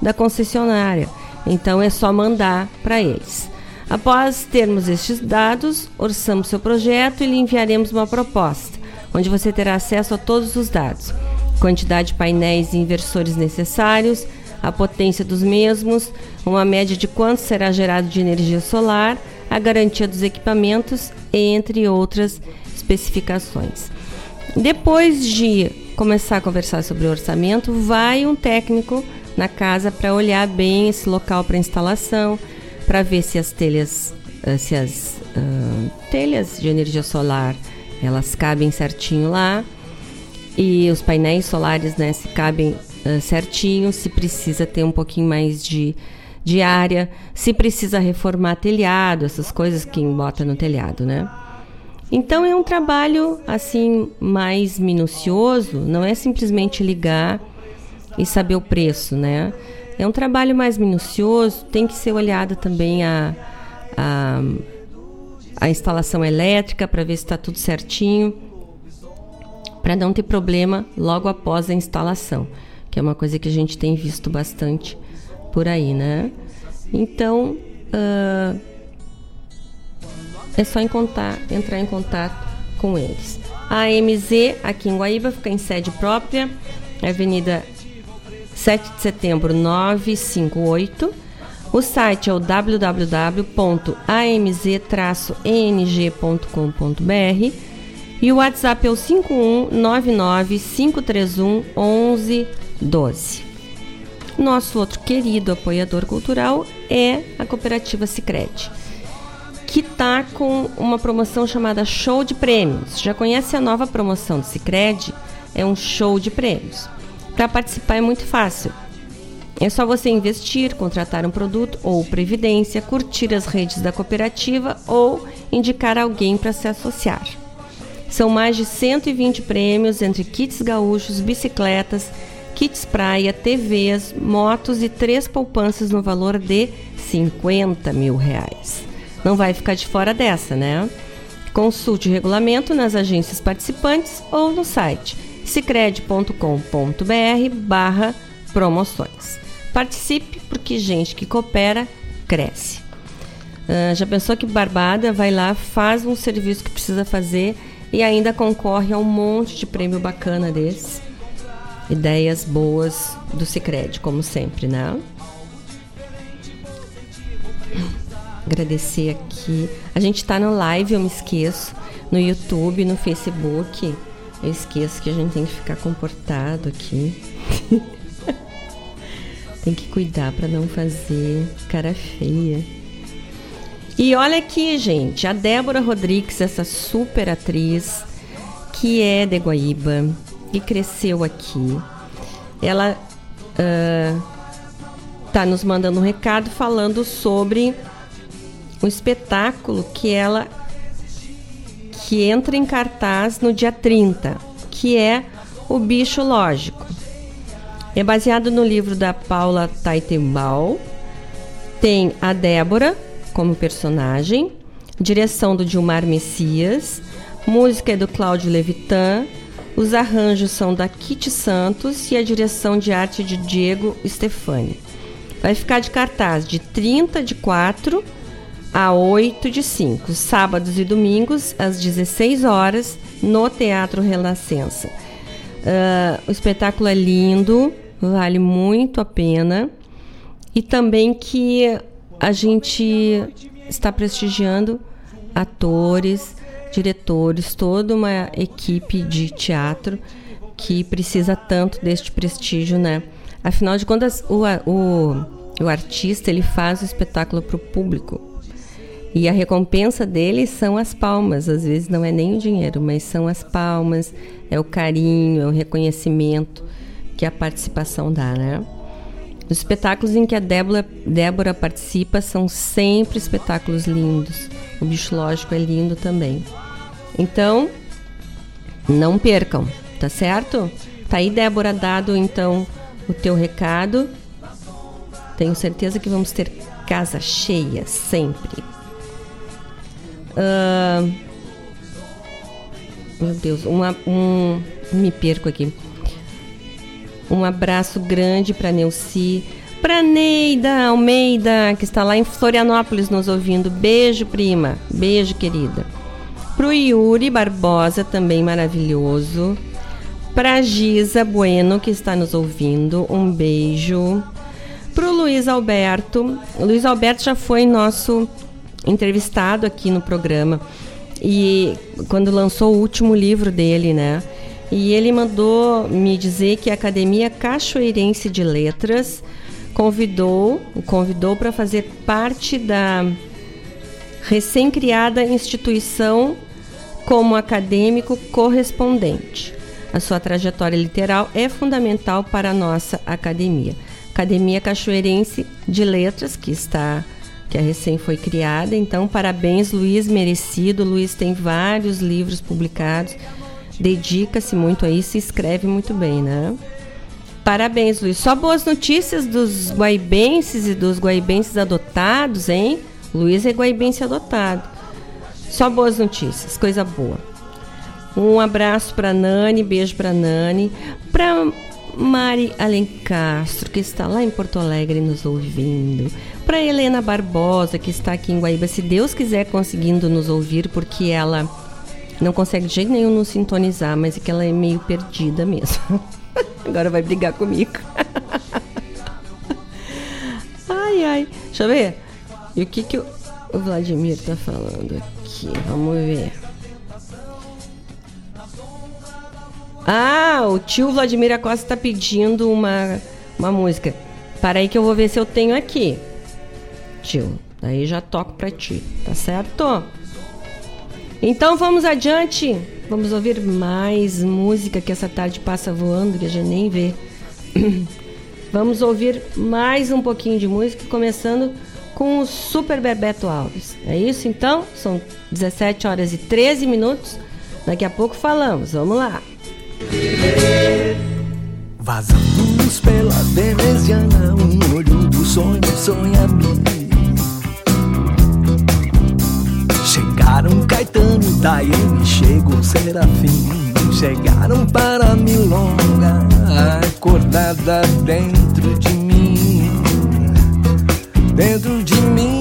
da concessionária. Então é só mandar para eles. Após termos estes dados, orçamos seu projeto e lhe enviaremos uma proposta, onde você terá acesso a todos os dados: quantidade de painéis e inversores necessários, a potência dos mesmos, uma média de quanto será gerado de energia solar, a garantia dos equipamentos, entre outras especificações. Depois de começar a conversar sobre o orçamento, vai um técnico na casa para olhar bem esse local para instalação, para ver se as telhas, eh, se as uh, telhas de energia solar elas cabem certinho lá e os painéis solares, né, se cabem uh, certinho, se precisa ter um pouquinho mais de, de área, se precisa reformar telhado, essas coisas que bota no telhado, né? Então é um trabalho assim mais minucioso, não é simplesmente ligar e saber o preço, né? É um trabalho mais minucioso, tem que ser olhada também a, a, a instalação elétrica para ver se está tudo certinho, para não ter problema logo após a instalação, que é uma coisa que a gente tem visto bastante por aí, né? Então, uh, é só em contar, entrar em contato com eles. A AMZ aqui em Guaíba fica em sede própria, Avenida 7 de setembro 958. O site é o www.amz-eng.com.br e o WhatsApp é o 5199 531 1112. Nosso outro querido apoiador cultural é a Cooperativa Sicredi, que está com uma promoção chamada Show de Prêmios. Já conhece a nova promoção do Sicredi? É um show de prêmios. Para participar é muito fácil. É só você investir, contratar um produto ou previdência, curtir as redes da cooperativa ou indicar alguém para se associar. São mais de 120 prêmios entre kits gaúchos, bicicletas, kits praia, TVs, motos e três poupanças no valor de 50 mil reais. Não vai ficar de fora dessa, né? Consulte o regulamento nas agências participantes ou no site cicred.com.br barra promoções. Participe porque gente que coopera cresce. Uh, já pensou que Barbada vai lá, faz um serviço que precisa fazer e ainda concorre a um monte de prêmio bacana desse? Ideias boas do Cicred, como sempre, né? Agradecer aqui. A gente está no live, eu me esqueço, no YouTube, no Facebook. Eu esqueço que a gente tem que ficar comportado aqui. tem que cuidar para não fazer cara feia. E olha aqui, gente, a Débora Rodrigues, essa super atriz que é de Guaíba e cresceu aqui. Ela uh, tá nos mandando um recado falando sobre o espetáculo que ela que entra em cartaz no dia 30, que é O Bicho Lógico. É baseado no livro da Paula Taitembal. Tem a Débora como personagem, direção do Dilmar Messias, música é do Cláudio Levitan, os arranjos são da Kitty Santos e a direção de arte de Diego Stefani. Vai ficar de cartaz de 30 de 4 a 8 de 5, sábados e domingos, às 16 horas, no Teatro Renascença. Uh, o espetáculo é lindo, vale muito a pena. E também que a gente está prestigiando atores, diretores, toda uma equipe de teatro que precisa tanto deste prestígio, né? Afinal de contas, o, o, o artista ele faz o espetáculo para o público e a recompensa dele são as palmas. Às vezes não é nem o dinheiro, mas são as palmas, é o carinho, é o reconhecimento que a participação dá, né? Os espetáculos em que a Débora, Débora participa são sempre espetáculos lindos. O bicho lógico é lindo também. Então, não percam, tá certo? Tá aí, Débora, dado então o teu recado. Tenho certeza que vamos ter casa cheia sempre. Uh, meu Deus, uma, um. Me perco aqui. Um abraço grande para Neuci, para Neida Almeida, que está lá em Florianópolis nos ouvindo. Beijo, prima. Beijo, querida. Pro Yuri Barbosa, também maravilhoso. Pra Giza Bueno, que está nos ouvindo, um beijo. Pro Luiz Alberto. O Luiz Alberto já foi nosso entrevistado aqui no programa. E quando lançou o último livro dele, né? E ele mandou me dizer que a Academia Cachoeirense de Letras convidou, convidou para fazer parte da recém-criada instituição como acadêmico correspondente. A sua trajetória literal é fundamental para a nossa academia. Academia Cachoeirense de Letras, que está que a recém foi criada. Então, parabéns, Luiz, merecido. Luiz tem vários livros publicados, dedica-se muito a isso e escreve muito bem, né? Parabéns, Luiz. Só boas notícias dos guaibenses e dos guaibenses adotados, hein? Luiz é guaibense adotado. Só boas notícias, coisa boa. Um abraço para Nani, beijo para Nani, para Mari Alencastro, que está lá em Porto Alegre nos ouvindo, para Helena Barbosa, que está aqui em Guaíba, se Deus quiser conseguindo nos ouvir, porque ela não consegue de jeito nenhum nos sintonizar, mas é que ela é meio perdida mesmo. Agora vai brigar comigo. ai, ai. Deixa eu ver. E o que, que o Vladimir tá falando aqui? Vamos ver. Ah, o tio Vladimir Acosta tá pedindo uma, uma música. Para aí que eu vou ver se eu tenho aqui. Tio, daí já toco pra ti, tá certo? Então vamos adiante. Vamos ouvir mais música que essa tarde passa voando, que a gente nem vê. Vamos ouvir mais um pouquinho de música, começando com o Super Bebeto Alves. É isso então? São 17 horas e 13 minutos. Daqui a pouco falamos. Vamos lá. Vazando luz pela veneziana, um olho do sonho sonha-me. Chegaram Caetano, Daiane, chegou Serafim. Chegaram para Milonga, acordada dentro de mim. Dentro de mim.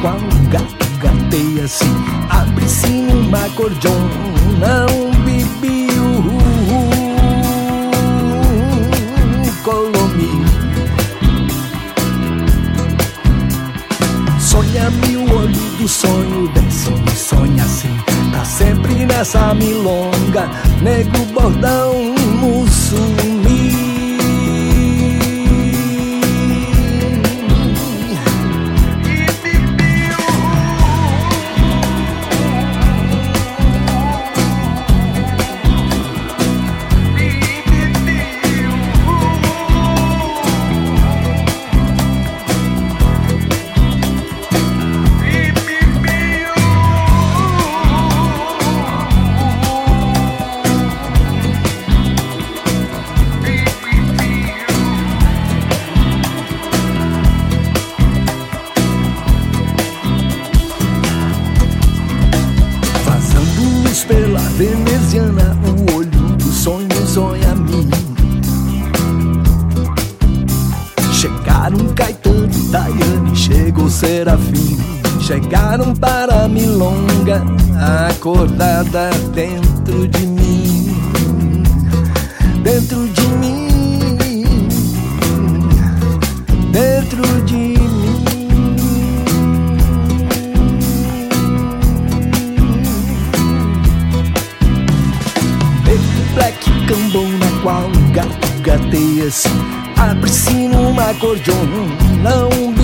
Qual gato gateia assim Abre-se numa acordeona, um bibiu Colomi. Sonha-me o olho do sonho, desce sonha assim Tá sempre nessa milonga, nego bordão, acordada dentro de mim, dentro de mim, dentro de mim. Black cambou na qual gato gateia-se Abre-se numa cordiona um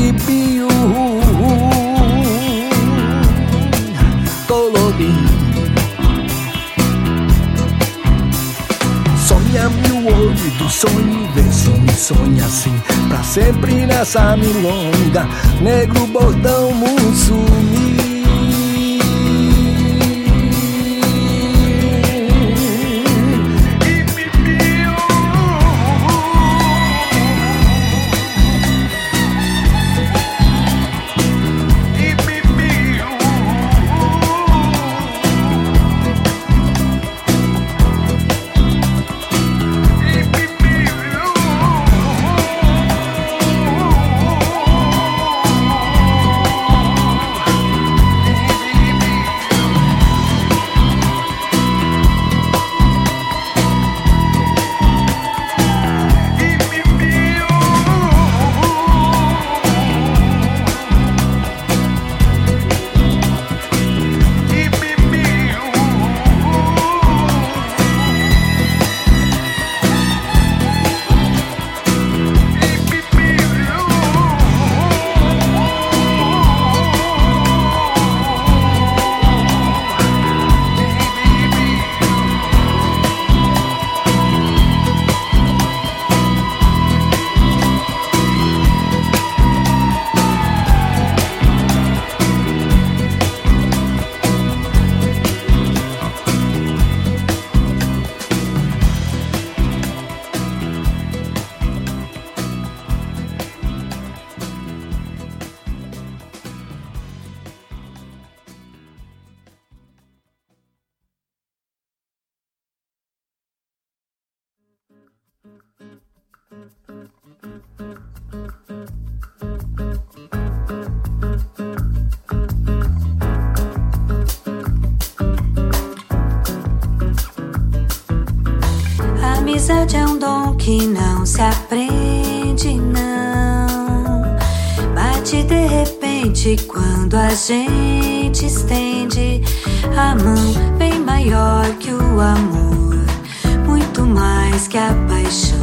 nessa milonga, negro bordão a gente estende a mão, bem maior que o amor, muito mais que a paixão.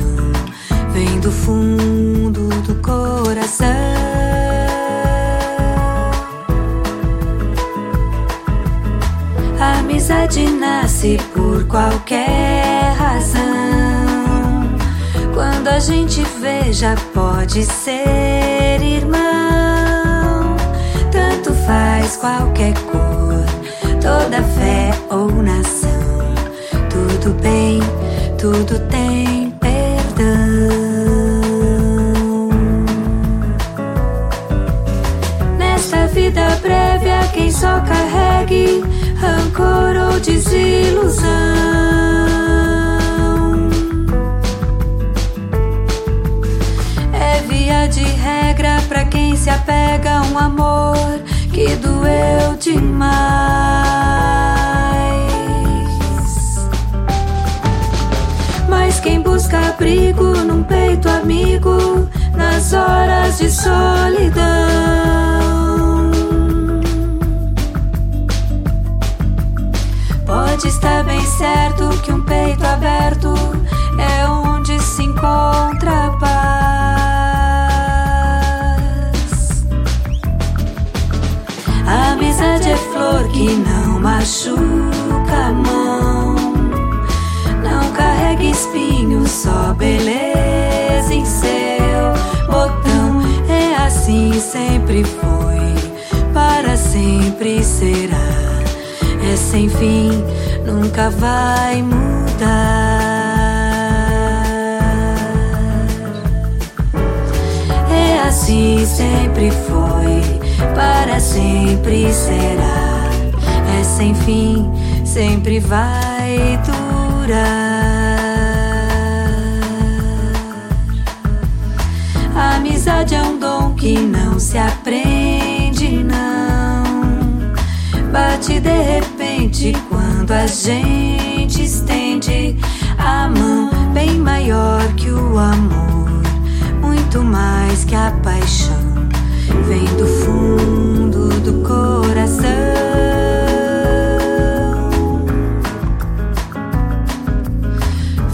Vem do fundo do coração. A amizade nasce por qualquer razão. Quando a gente vê, já pode ser irmão. Faz qualquer cor, toda fé ou nação. Tudo bem, tudo tem perdão. Nesta vida breve, há quem só carregue rancor ou desilusão. É via de regra pra quem se apega a um amor que doeu demais. Mas quem busca abrigo num peito amigo nas horas de solidão. Pode estar bem certo que um peito aberto é onde se encontra a paz. Amizade é flor que não machuca a mão. Não carrega espinhos, só beleza em seu botão. É assim, sempre foi, para sempre será é sem fim, nunca vai mudar. É assim, sempre foi, para sempre será. É sem fim, sempre vai durar. A amizade é um dom que não se aprende, não. Bate de repente quando a gente estende a mão, bem maior que o amor, muito mais que a paixão. Vem do fundo do coração.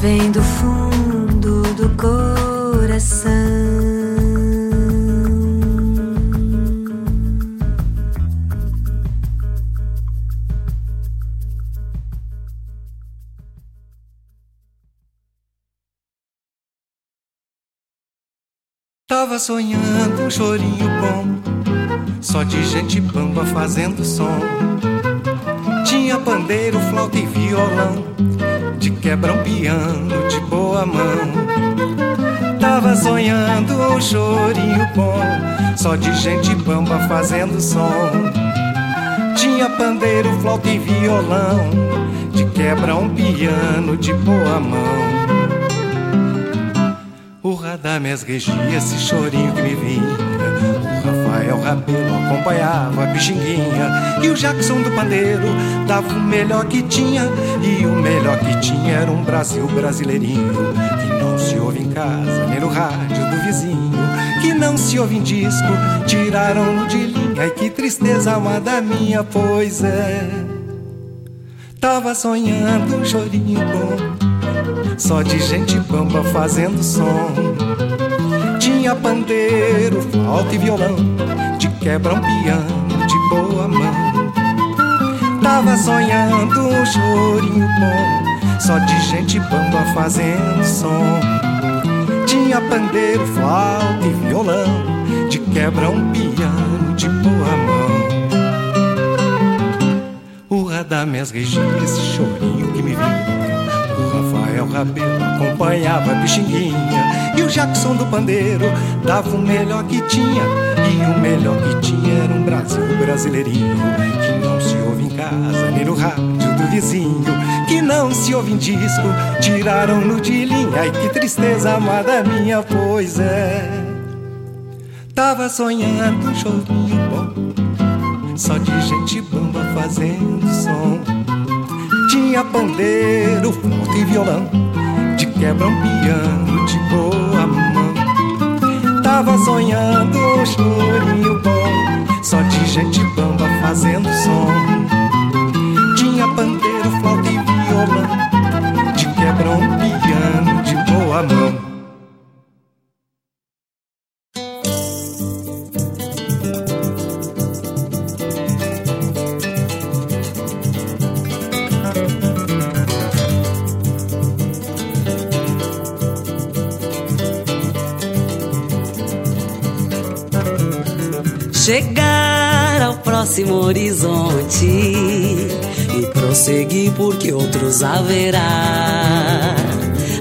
vem do fundo Tava sonhando um chorinho bom, só de gente bamba fazendo som. Tinha pandeiro, flauta e violão, de quebra um piano de boa mão. Tava sonhando um chorinho bom, só de gente bamba fazendo som. Tinha pandeiro, flauta e violão, de quebra um piano de boa mão. Radames regia esse chorinho que me vinha. O Rafael Rabelo acompanhava a pixinguinha. E o Jackson do pandeiro dava o melhor que tinha. E o melhor que tinha era um Brasil brasileirinho. Que não se ouve em casa, nem no rádio do vizinho. Que não se ouve em disco, tiraram de linha. E que tristeza amada minha, pois é. Tava sonhando um chorinho bom só de gente bamba fazendo som. Tinha pandeiro, flauta e violão, de quebra um piano de boa mão. Tava sonhando um chorinho bom, só de gente bamba fazendo som. Tinha pandeiro, flauta e violão, de quebra um piano de boa mão. O Radames regia esse chorinho que me vinha. O Rabelo acompanhava a pixinguinha E o Jackson do pandeiro dava o melhor que tinha. E o melhor que tinha era um Brasil brasileirinho Que não se ouve em casa, nem no rádio do vizinho Que não se ouve em disco, tiraram-no de linha. Ai que tristeza amada minha, pois é. Tava sonhando um chorinho bom Só de gente bamba fazendo som tinha pandeiro, flauta e violão, de quebra um piano de boa mão. Tava sonhando um chorinho bom, só de gente bamba fazendo som. Tinha pandeiro, flauta e violão, de quebra um piano de boa mão. Próximo horizonte e prosseguir porque outros haverá.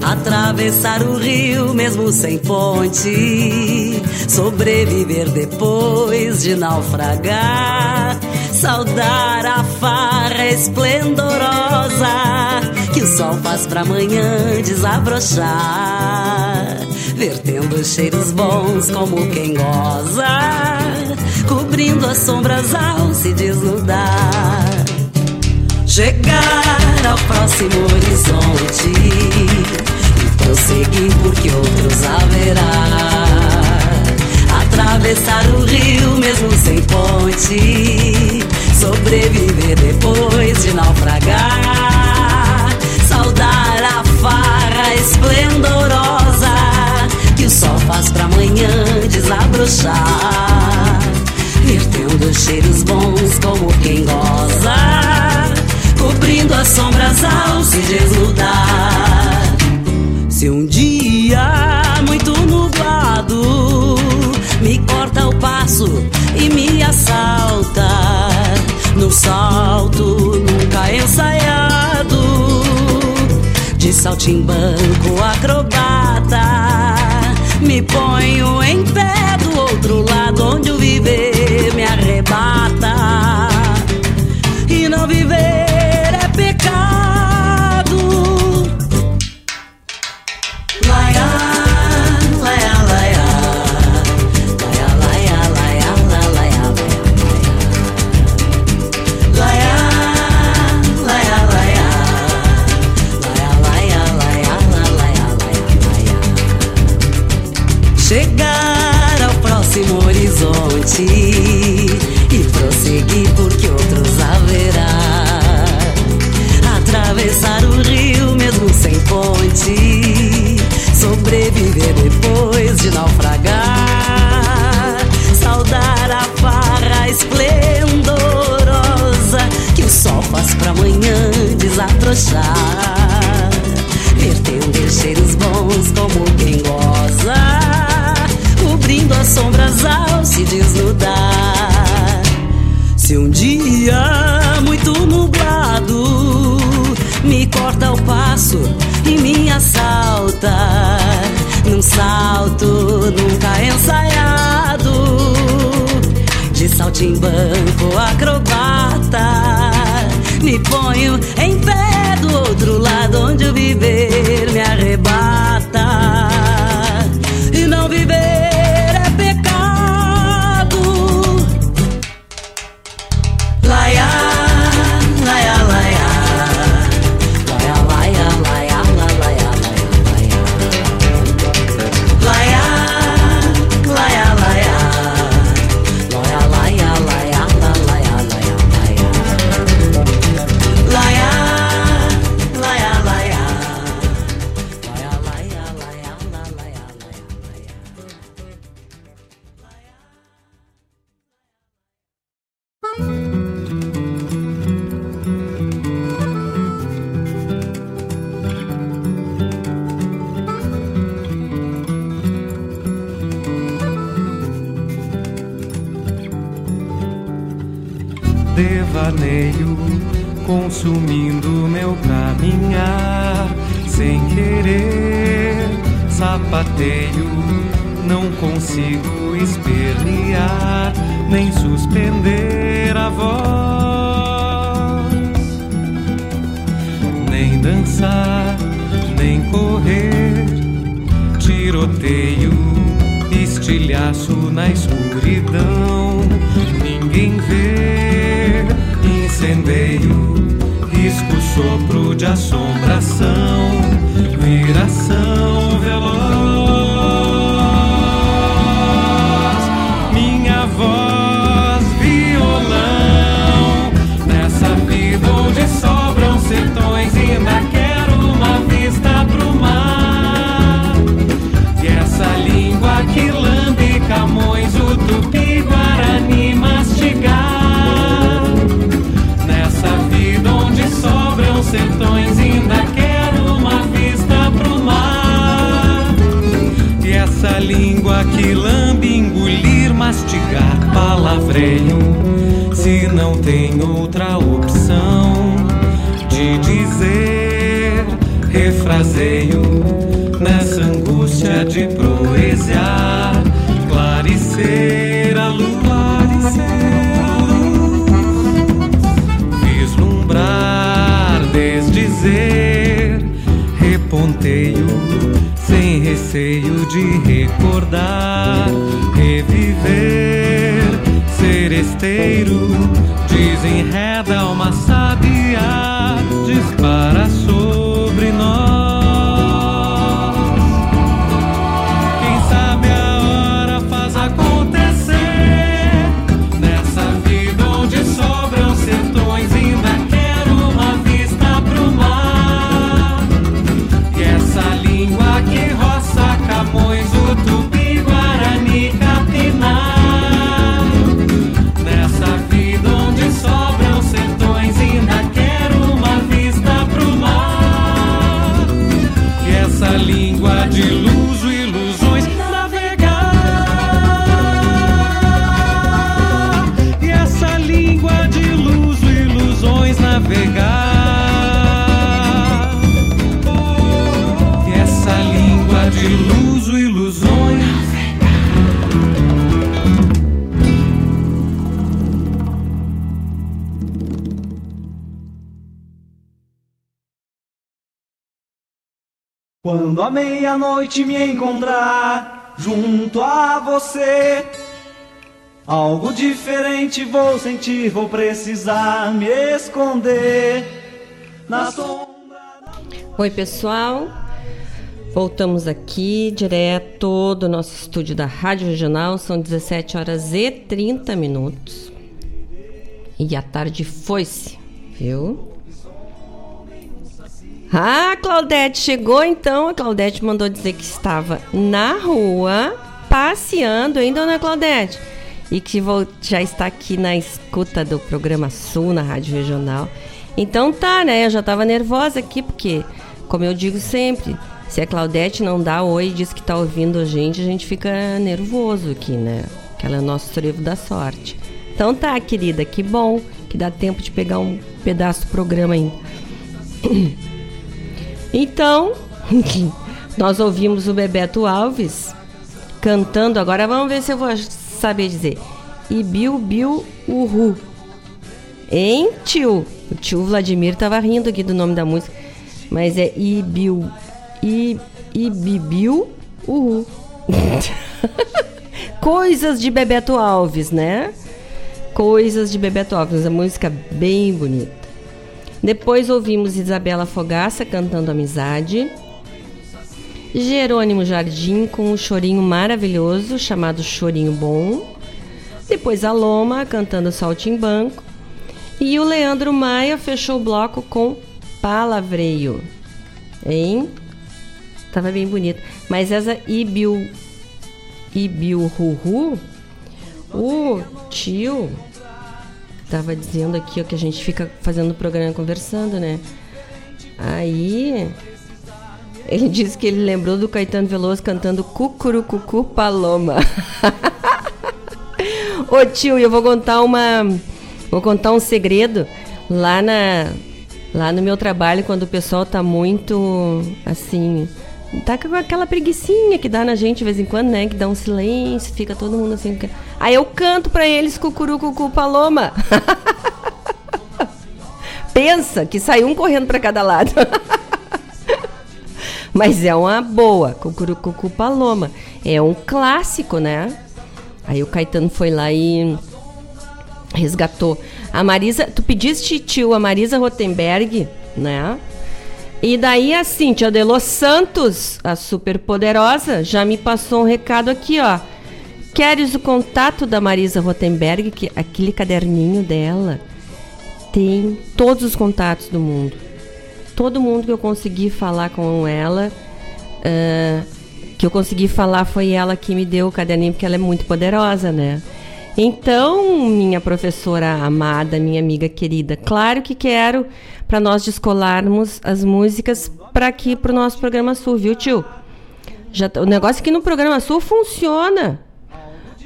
Atravessar o rio mesmo sem ponte, sobreviver depois de naufragar, saudar a farra esplendorosa que o sol faz pra amanhã desabrochar, vertendo cheiros bons como quem goza cobrindo as sombras ao se desnudar. Chegar ao próximo horizonte e prosseguir porque outros haverá. Atravessar o rio mesmo sem ponte, sobreviver depois de naufragar. Saudar a farra esplendorosa que o sol faz pra amanhã desabrochar vertendo cheiros bons como quem goza, cobrindo as sombras ao se desnudar. Se um dia muito nublado me corta o passo e me assalta, num salto nunca ensaiado, de saltimbanco acrobata, me ponho em pé desabrochar. Vertendo cheiros bons como quem goza, cobrindo as sombras ao se desnudar. Se um dia muito nublado me corta o passo e me assalta, num salto nunca ensaiado, de saltimbanco acrobata, me ponho em pé do outro lado onde o viver me arrebata. Não tem outra opção de dizer, refraseio nessa angústia de proesia, clarecer a luz, vislumbrar, desdizer, reponteio, sem receio de recordar, reviver, seresteiro, desenreda uma sábia, dispara Quando a meia-noite me encontrar junto a você, algo diferente vou sentir, vou precisar me esconder na sombra. Oi, pessoal. Voltamos aqui direto do nosso estúdio da Rádio Regional, são 17 horas e 30 minutos. E a tarde foi-se, viu? Ah, Claudete chegou então. A Claudete mandou dizer que estava na rua passeando, hein, dona Claudete? E que vou- já está aqui na escuta do programa Sul na Rádio Regional. Então tá, né? Eu já estava nervosa aqui, porque, como eu digo sempre, se a Claudete não dá oi e diz que tá ouvindo a gente, a gente fica nervoso aqui, né? Que ela é o nosso trevo da sorte. Então tá, querida, que bom que dá tempo de pegar um pedaço do programa ainda. Então, nós ouvimos o Bebeto Alves cantando. Agora vamos ver se eu vou saber dizer. Ibiu, biu, uhu. Hein, tio? O tio Vladimir tava rindo aqui do nome da música. Mas é Ibiu, I, Ibibiu, uhu. Coisas de Bebeto Alves, né? Coisas de Bebeto Alves. A música bem bonita. Depois ouvimos Isabela Fogaça cantando Amizade. Jerônimo Jardim com um chorinho maravilhoso chamado Chorinho Bom. Depois a Loma cantando Saltimbanco. E o Leandro Maia fechou o bloco com Palavreio. Hein? Tava bem bonito. Mas essa Ibiu Ibiu Ruhu, o tio tava dizendo aqui ó, que a gente fica fazendo o programa conversando, né? Aí ele disse que ele lembrou do Caetano Veloso cantando Cucurucucu Paloma. Ô tio, eu vou contar uma. Vou contar um segredo. Lá na. Lá no meu trabalho, quando o pessoal tá muito assim. Tá com aquela preguiçinha que dá na gente de vez em quando, né? Que dá um silêncio, fica todo mundo assim. Aí eu canto pra eles Cucurucucu Paloma. Pensa que sai um correndo pra cada lado. Mas é uma boa, Cucurucucu Paloma. É um clássico, né? Aí o Caetano foi lá e resgatou. A Marisa, tu pediste, tio, a Marisa Rotenberg, né? E daí a Cíntia de Los Santos, a super poderosa, já me passou um recado aqui, ó. Queres o contato da Marisa Rotenberg, que aquele caderninho dela tem todos os contatos do mundo. Todo mundo que eu consegui falar com ela, ah, que eu consegui falar foi ela que me deu o caderninho, porque ela é muito poderosa, né? Então, minha professora amada, minha amiga querida, claro que quero para nós descolarmos as músicas para aqui para o nosso programa Sul, viu, tio? Já, o negócio aqui no programa Sul funciona.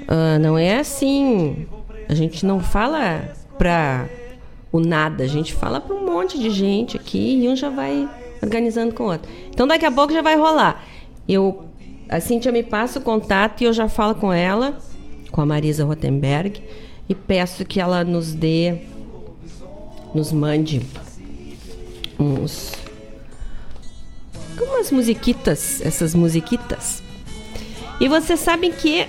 Ah, não é assim. A gente não fala para o nada, a gente fala para um monte de gente aqui e um já vai organizando com o outro. Então, daqui a pouco já vai rolar. Eu, a Cintia me passa o contato e eu já falo com ela com a Marisa Rotenberg e peço que ela nos dê, nos mande uns umas musiquitas, essas musiquitas. E vocês sabem que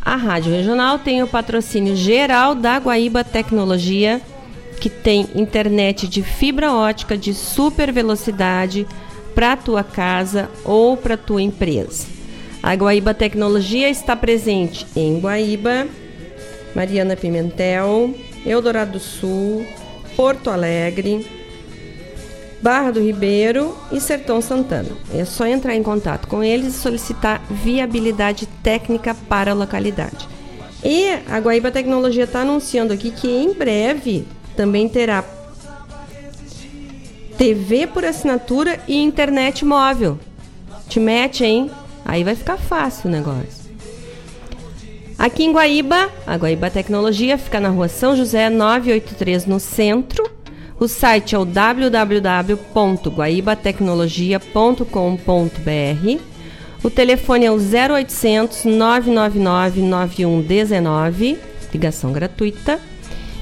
a Rádio Regional tem o patrocínio geral da Guaíba Tecnologia, que tem internet de fibra ótica de super velocidade para tua casa ou para tua empresa. A Guaíba Tecnologia está presente em Guaíba, Mariana Pimentel, Eldorado do Sul, Porto Alegre, Barra do Ribeiro e Sertão Santana. É só entrar em contato com eles e solicitar viabilidade técnica para a localidade. E a Guaíba Tecnologia está anunciando aqui que em breve também terá TV por assinatura e internet móvel. Te mete, hein? Aí vai ficar fácil o negócio. Aqui em Guaíba, a Guaíba Tecnologia fica na rua São José 983 no centro. O site é o www.guaibatecnologia.com.br. O telefone é o 0800 999 9119, ligação gratuita.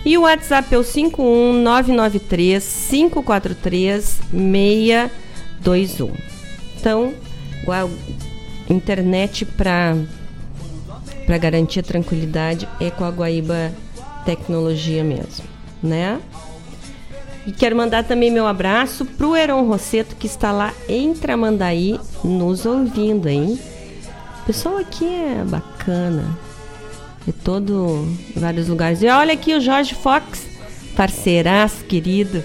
E o WhatsApp é o 51 993 543 621. Então, internet para para garantir a tranquilidade é com a Guaíba Tecnologia mesmo, né? E quero mandar também meu abraço pro Heron Rosseto, que está lá em Tramandaí, nos ouvindo, hein? O pessoal aqui é bacana. De todo, em vários lugares. E olha aqui o Jorge Fox, parceiraço querido,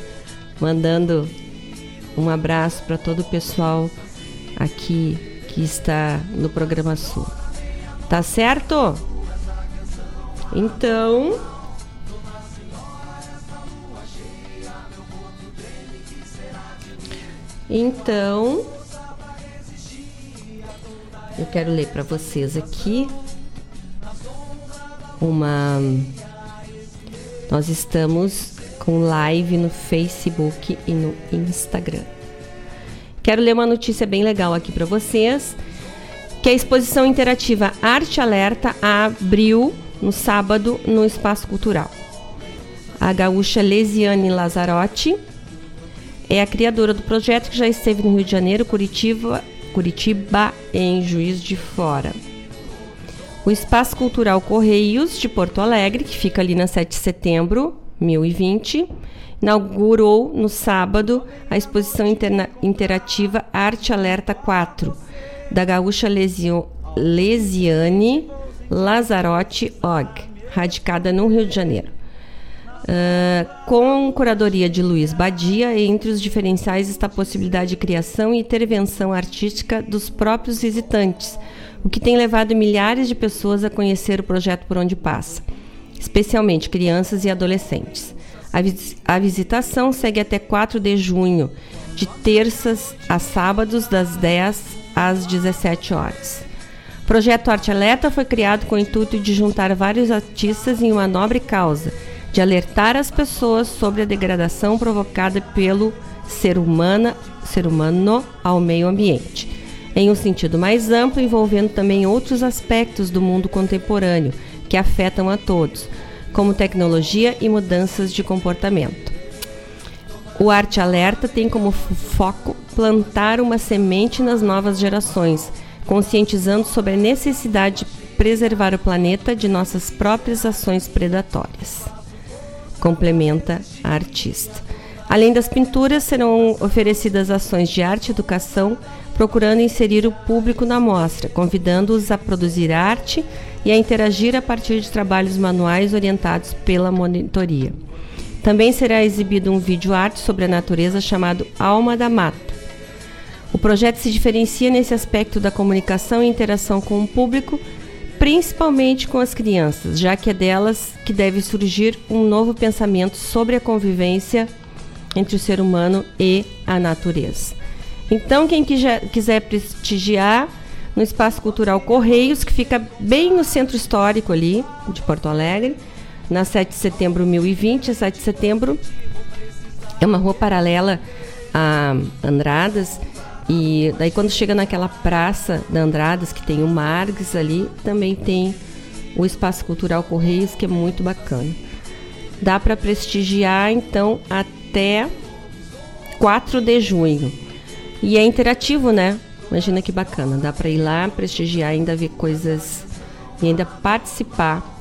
mandando um abraço para todo o pessoal aqui que está no programa Sul. Tá certo? Então, Então, eu quero ler para vocês aqui uma. Nós estamos com live no Facebook e no Instagram. Quero ler uma notícia bem legal aqui para vocês, que a exposição interativa Arte Alerta abriu no sábado no Espaço Cultural. A gaúcha Lesiane Lazarotti é a criadora do projeto que já esteve no Rio de Janeiro, Curitiba, Curitiba em Juiz de Fora. O Espaço Cultural Correios de Porto Alegre, que fica ali na 7 de setembro 2020, inaugurou no sábado a exposição interna- interativa Arte Alerta 4, da gaúcha Lesio- Lesiane Lazarotti Og, radicada no Rio de Janeiro. Uh, com curadoria de Luiz Badia, entre os diferenciais está a possibilidade de criação e intervenção artística dos próprios visitantes, o que tem levado milhares de pessoas a conhecer o projeto por onde passa, especialmente crianças e adolescentes. A, vis a visitação segue até 4 de junho, de terças a sábados, das 10 às 17 horas. O projeto Arte Alerta foi criado com o intuito de juntar vários artistas em uma nobre causa de alertar as pessoas sobre a degradação provocada pelo ser, humana, ser humano ao meio ambiente, em um sentido mais amplo, envolvendo também outros aspectos do mundo contemporâneo que afetam a todos, como tecnologia e mudanças de comportamento. O Arte Alerta tem como foco plantar uma semente nas novas gerações, conscientizando sobre a necessidade de preservar o planeta de nossas próprias ações predatórias complementa a artista. Além das pinturas, serão oferecidas ações de arte e educação, procurando inserir o público na mostra, convidando-os a produzir arte e a interagir a partir de trabalhos manuais orientados pela monitoria. Também será exibido um vídeo arte sobre a natureza chamado Alma da Mata. O projeto se diferencia nesse aspecto da comunicação e interação com o público, principalmente com as crianças, já que é delas que deve surgir um novo pensamento sobre a convivência entre o ser humano e a natureza. Então, quem quiser prestigiar no Espaço Cultural Correios, que fica bem no centro histórico ali de Porto Alegre, na 7 de setembro de 2020, a 7 de setembro é uma rua paralela a Andradas, e daí quando chega naquela praça da Andradas, que tem o Marques ali, também tem o Espaço Cultural Correios, que é muito bacana. Dá para prestigiar então até 4 de junho. E é interativo, né? Imagina que bacana. Dá para ir lá, prestigiar, ainda ver coisas e ainda participar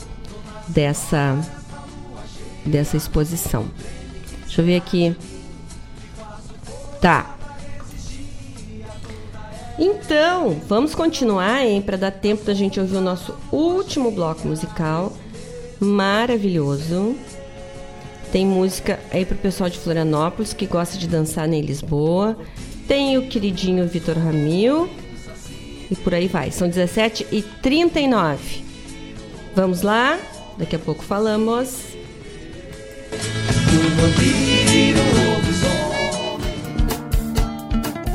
dessa dessa exposição. Deixa eu ver aqui. Tá. Então, vamos continuar, hein, para dar tempo da gente ouvir o nosso último bloco musical maravilhoso. Tem música aí pro pessoal de Florianópolis que gosta de dançar em Lisboa. Tem o queridinho Vitor Ramil. E por aí vai. São 17 e 39. Vamos lá? Daqui a pouco falamos.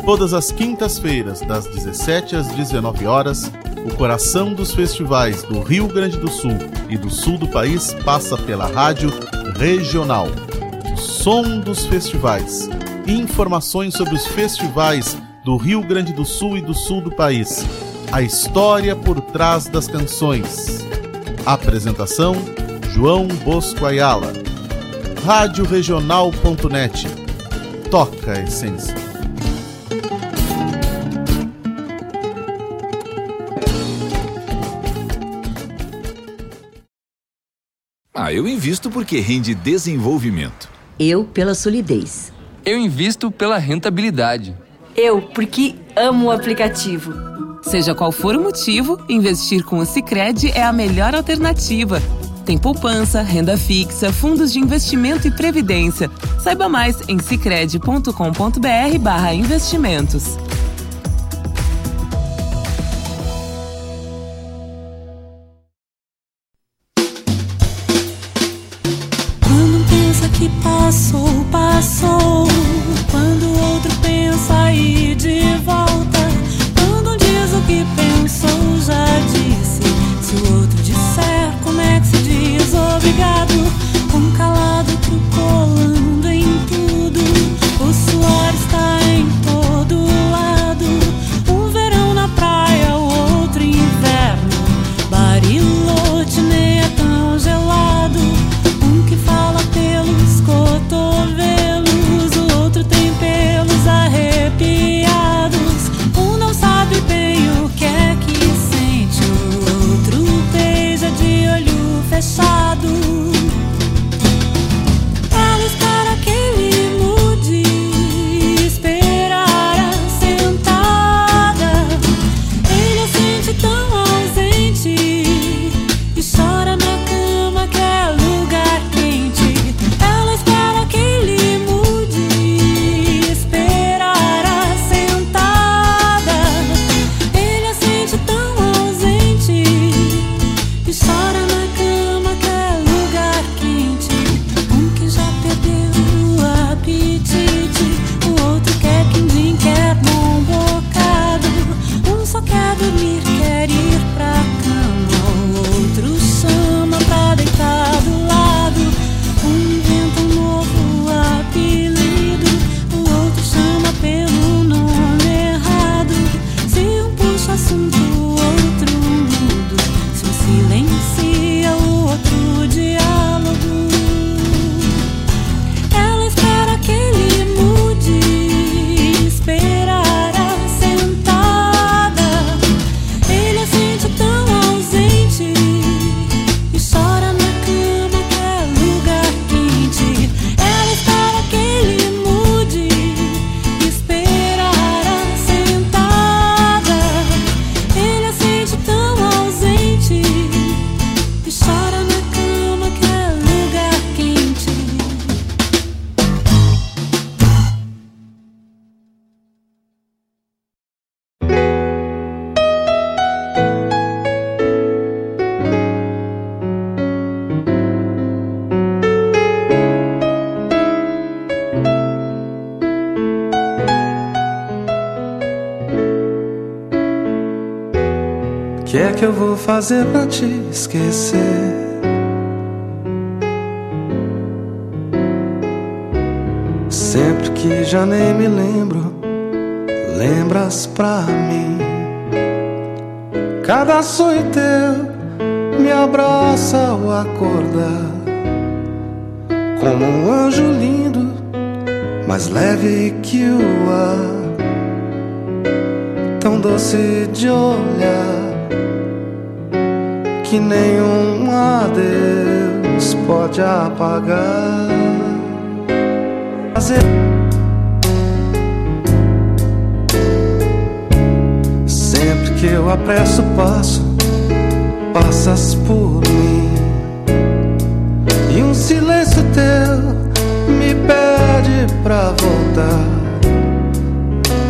Todas as quintas-feiras, das 17 às 19 horas, o coração dos festivais do Rio Grande do Sul e do sul do país passa pela rádio regional. O som dos festivais e informações sobre os festivais do Rio Grande do Sul e do sul do país. A história por trás das canções. Apresentação: João Bosco Ayala. Rádio Regional.net. Toca a essência. Ah, eu invisto porque rende desenvolvimento. Eu pela solidez eu invisto pela rentabilidade. Eu, porque amo o aplicativo. Seja qual for o motivo, investir com o Sicredi é a melhor alternativa. Tem poupança, renda fixa, fundos de investimento e previdência. Saiba mais em sicredi.com.br/investimentos. was nenhum adeus pode apagar. Sempre que eu apresso o passo, passas por mim. E um silêncio teu me pede pra voltar.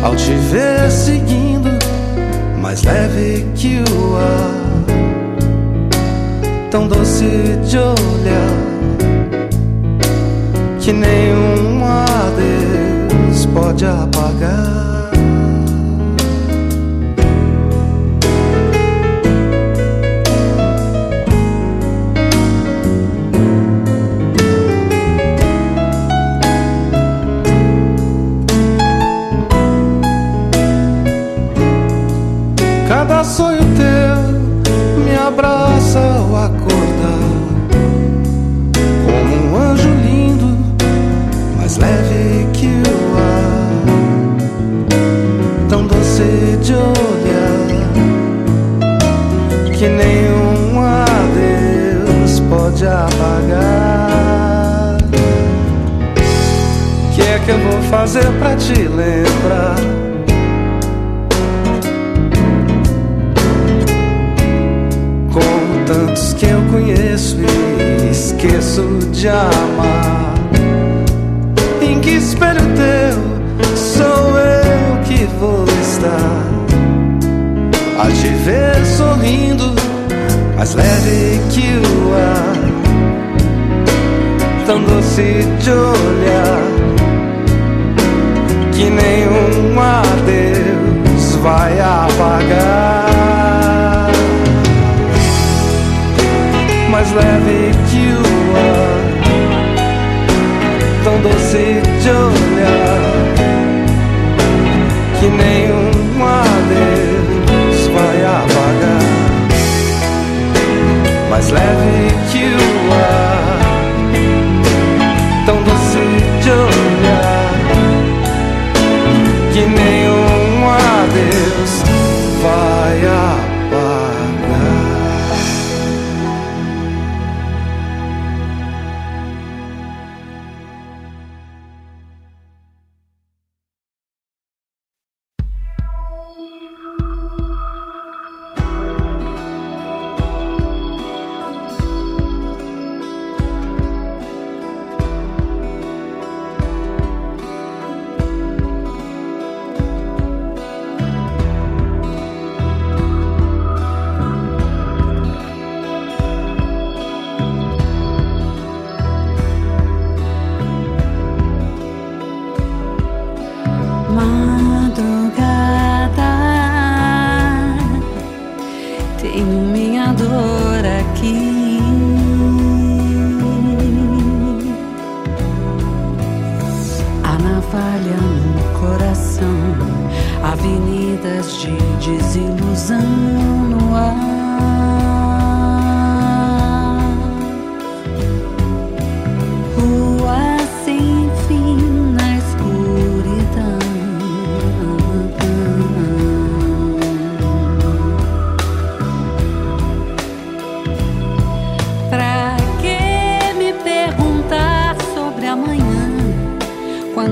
Ao te ver seguindo, mais leve que o ar tão doce de olhar que nenhum adeus pode apagar. Pra te lembrar? Como tantos que eu conheço e esqueço de amar. Em que espelho teu sou eu que vou estar? A te ver sorrindo, mais leve que o ar, tão doce de olhar, que nenhum adeus vai apagar. Mais leve que o ar, tão doce de olhar, que nenhum adeus vai apagar. Mais leve que o ar,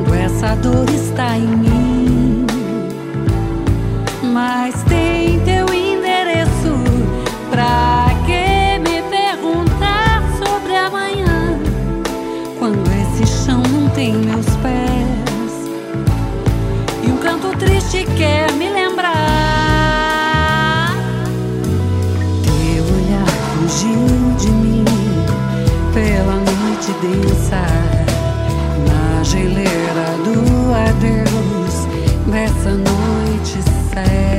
quando essa dor está em mim? Mas tem teu endereço. Pra dessa noite cega.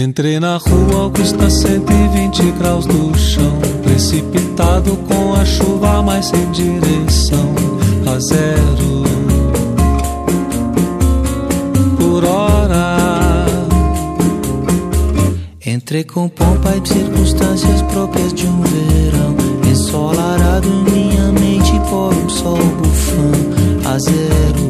Entrei na rua, custa 120 graus do chão. Precipitado com a chuva, mas sem direção. A zero por hora. Entrei com pompa e circunstâncias próprias de um verão. Ensolarado minha mente por um sol bufão. A zero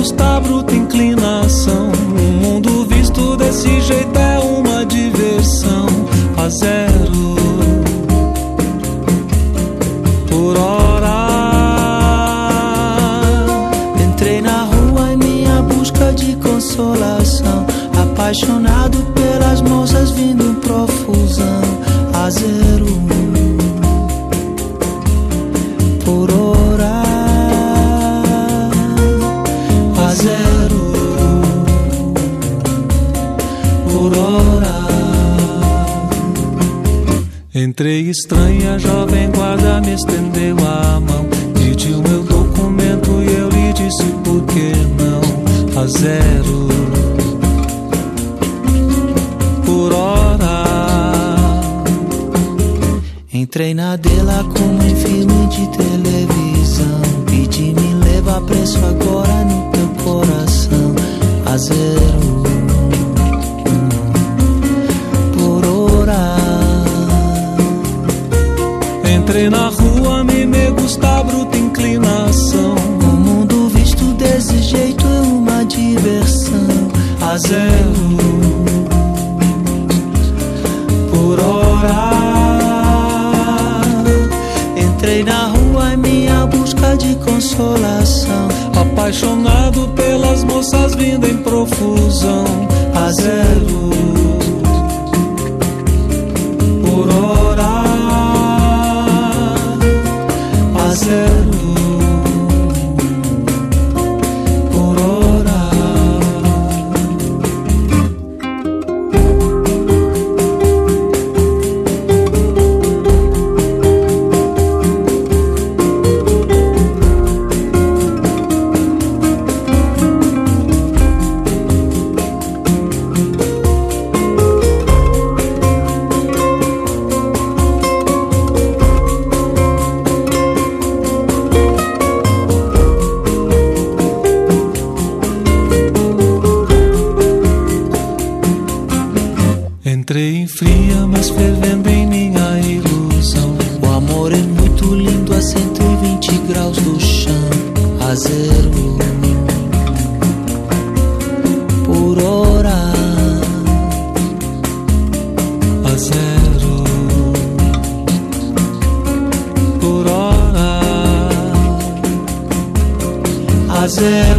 gusta bruta inclinação. O mundo visto desse jeito é uma diversão. A zero por hora. Entrei na rua em minha busca de consolação. Apaixonado pelas moças vindo em profusão. A zero Entrei estranha, jovem guarda me estendeu a mão. Pediu meu documento e eu lhe disse por que não. A zero por hora. Entrei na dela como em filme de televisão. Pedi me leva preço agora Zero por hora. Entrei na rua em minha busca de consolação. Apaixonado pelas moças vindo em profusão. A zero A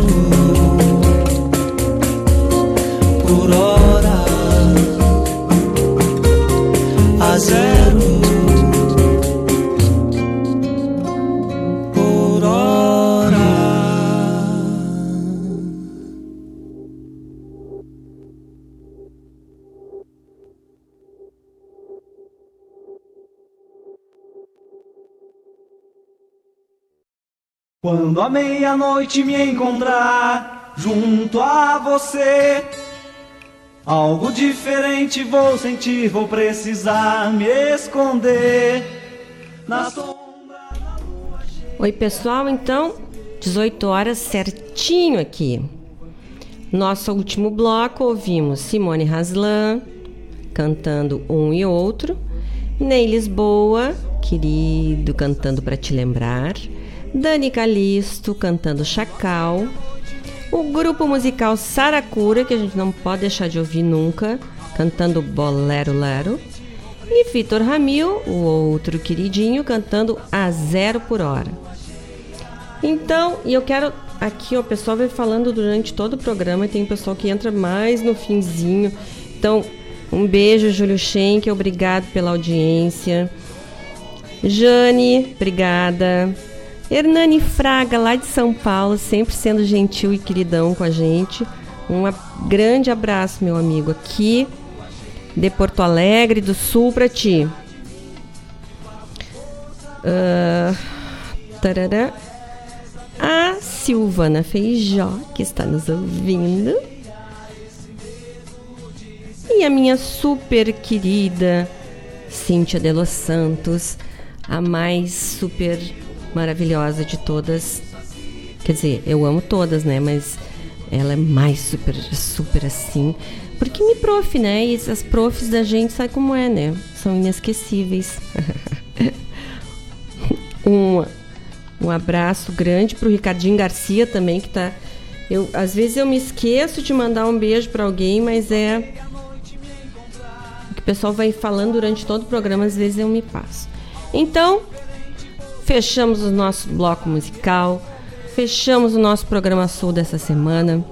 Quando a meia-noite me encontrar junto a você, algo diferente vou sentir, vou precisar me esconder na sombra. Oi, pessoal, então, 18 horas certinho aqui. Nosso último bloco ouvimos Simone Haslan cantando um e outro, Ney Lisboa, querido, cantando para te lembrar, Dani Calisto cantando Chacal, o grupo musical Saracura, que a gente não pode deixar de ouvir nunca, cantando Bolero Lero, e Vitor Ramil, o outro queridinho, cantando A Zero por Hora. Então, e eu quero. Aqui o pessoal vai falando durante todo o programa e tem pessoal que entra mais no finzinho. Então, um beijo, Júlio Schenck, obrigado pela audiência. Jane, obrigada. Hernani Fraga, lá de São Paulo, sempre sendo gentil e queridão com a gente. Um grande abraço, meu amigo, aqui de Porto Alegre do Sul para ti. Ah, tarará. A Silvana Feijó, que está nos ouvindo. E a minha super querida Cíntia de Los Santos, a mais super maravilhosa de todas. Quer dizer, eu amo todas, né? Mas ela é mais super, super assim. Porque me prof, né? E as profs da gente sabe como é, né? São inesquecíveis. um, um abraço grande pro Ricardinho Garcia também, que tá. Eu, às vezes eu me esqueço de mandar um beijo para alguém, mas é. O que o pessoal vai falando durante todo o programa, às vezes eu me passo. Então, fechamos o nosso bloco musical, fechamos o nosso programa Sul dessa semana.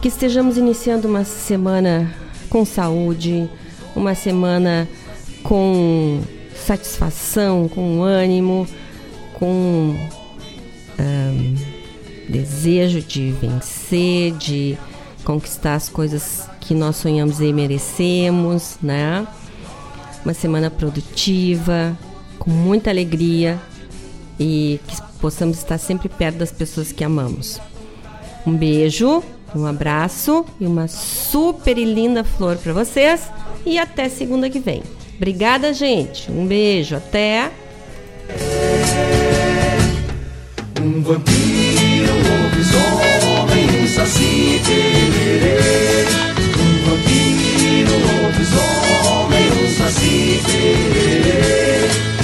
Que estejamos iniciando uma semana com saúde, uma semana com satisfação, com ânimo, com ahn, desejo de vencer, de conquistar as coisas que nós sonhamos e merecemos, né? Uma semana produtiva, com muita alegria e que possamos estar sempre perto das pessoas que amamos. Um beijo, um abraço e uma super e linda flor para vocês e até segunda que vem. Obrigada, gente. Um beijo, até. Um vampiro, lobisomem, um saci, tererê. Um vampiro, lobisomem, um saci, tererê.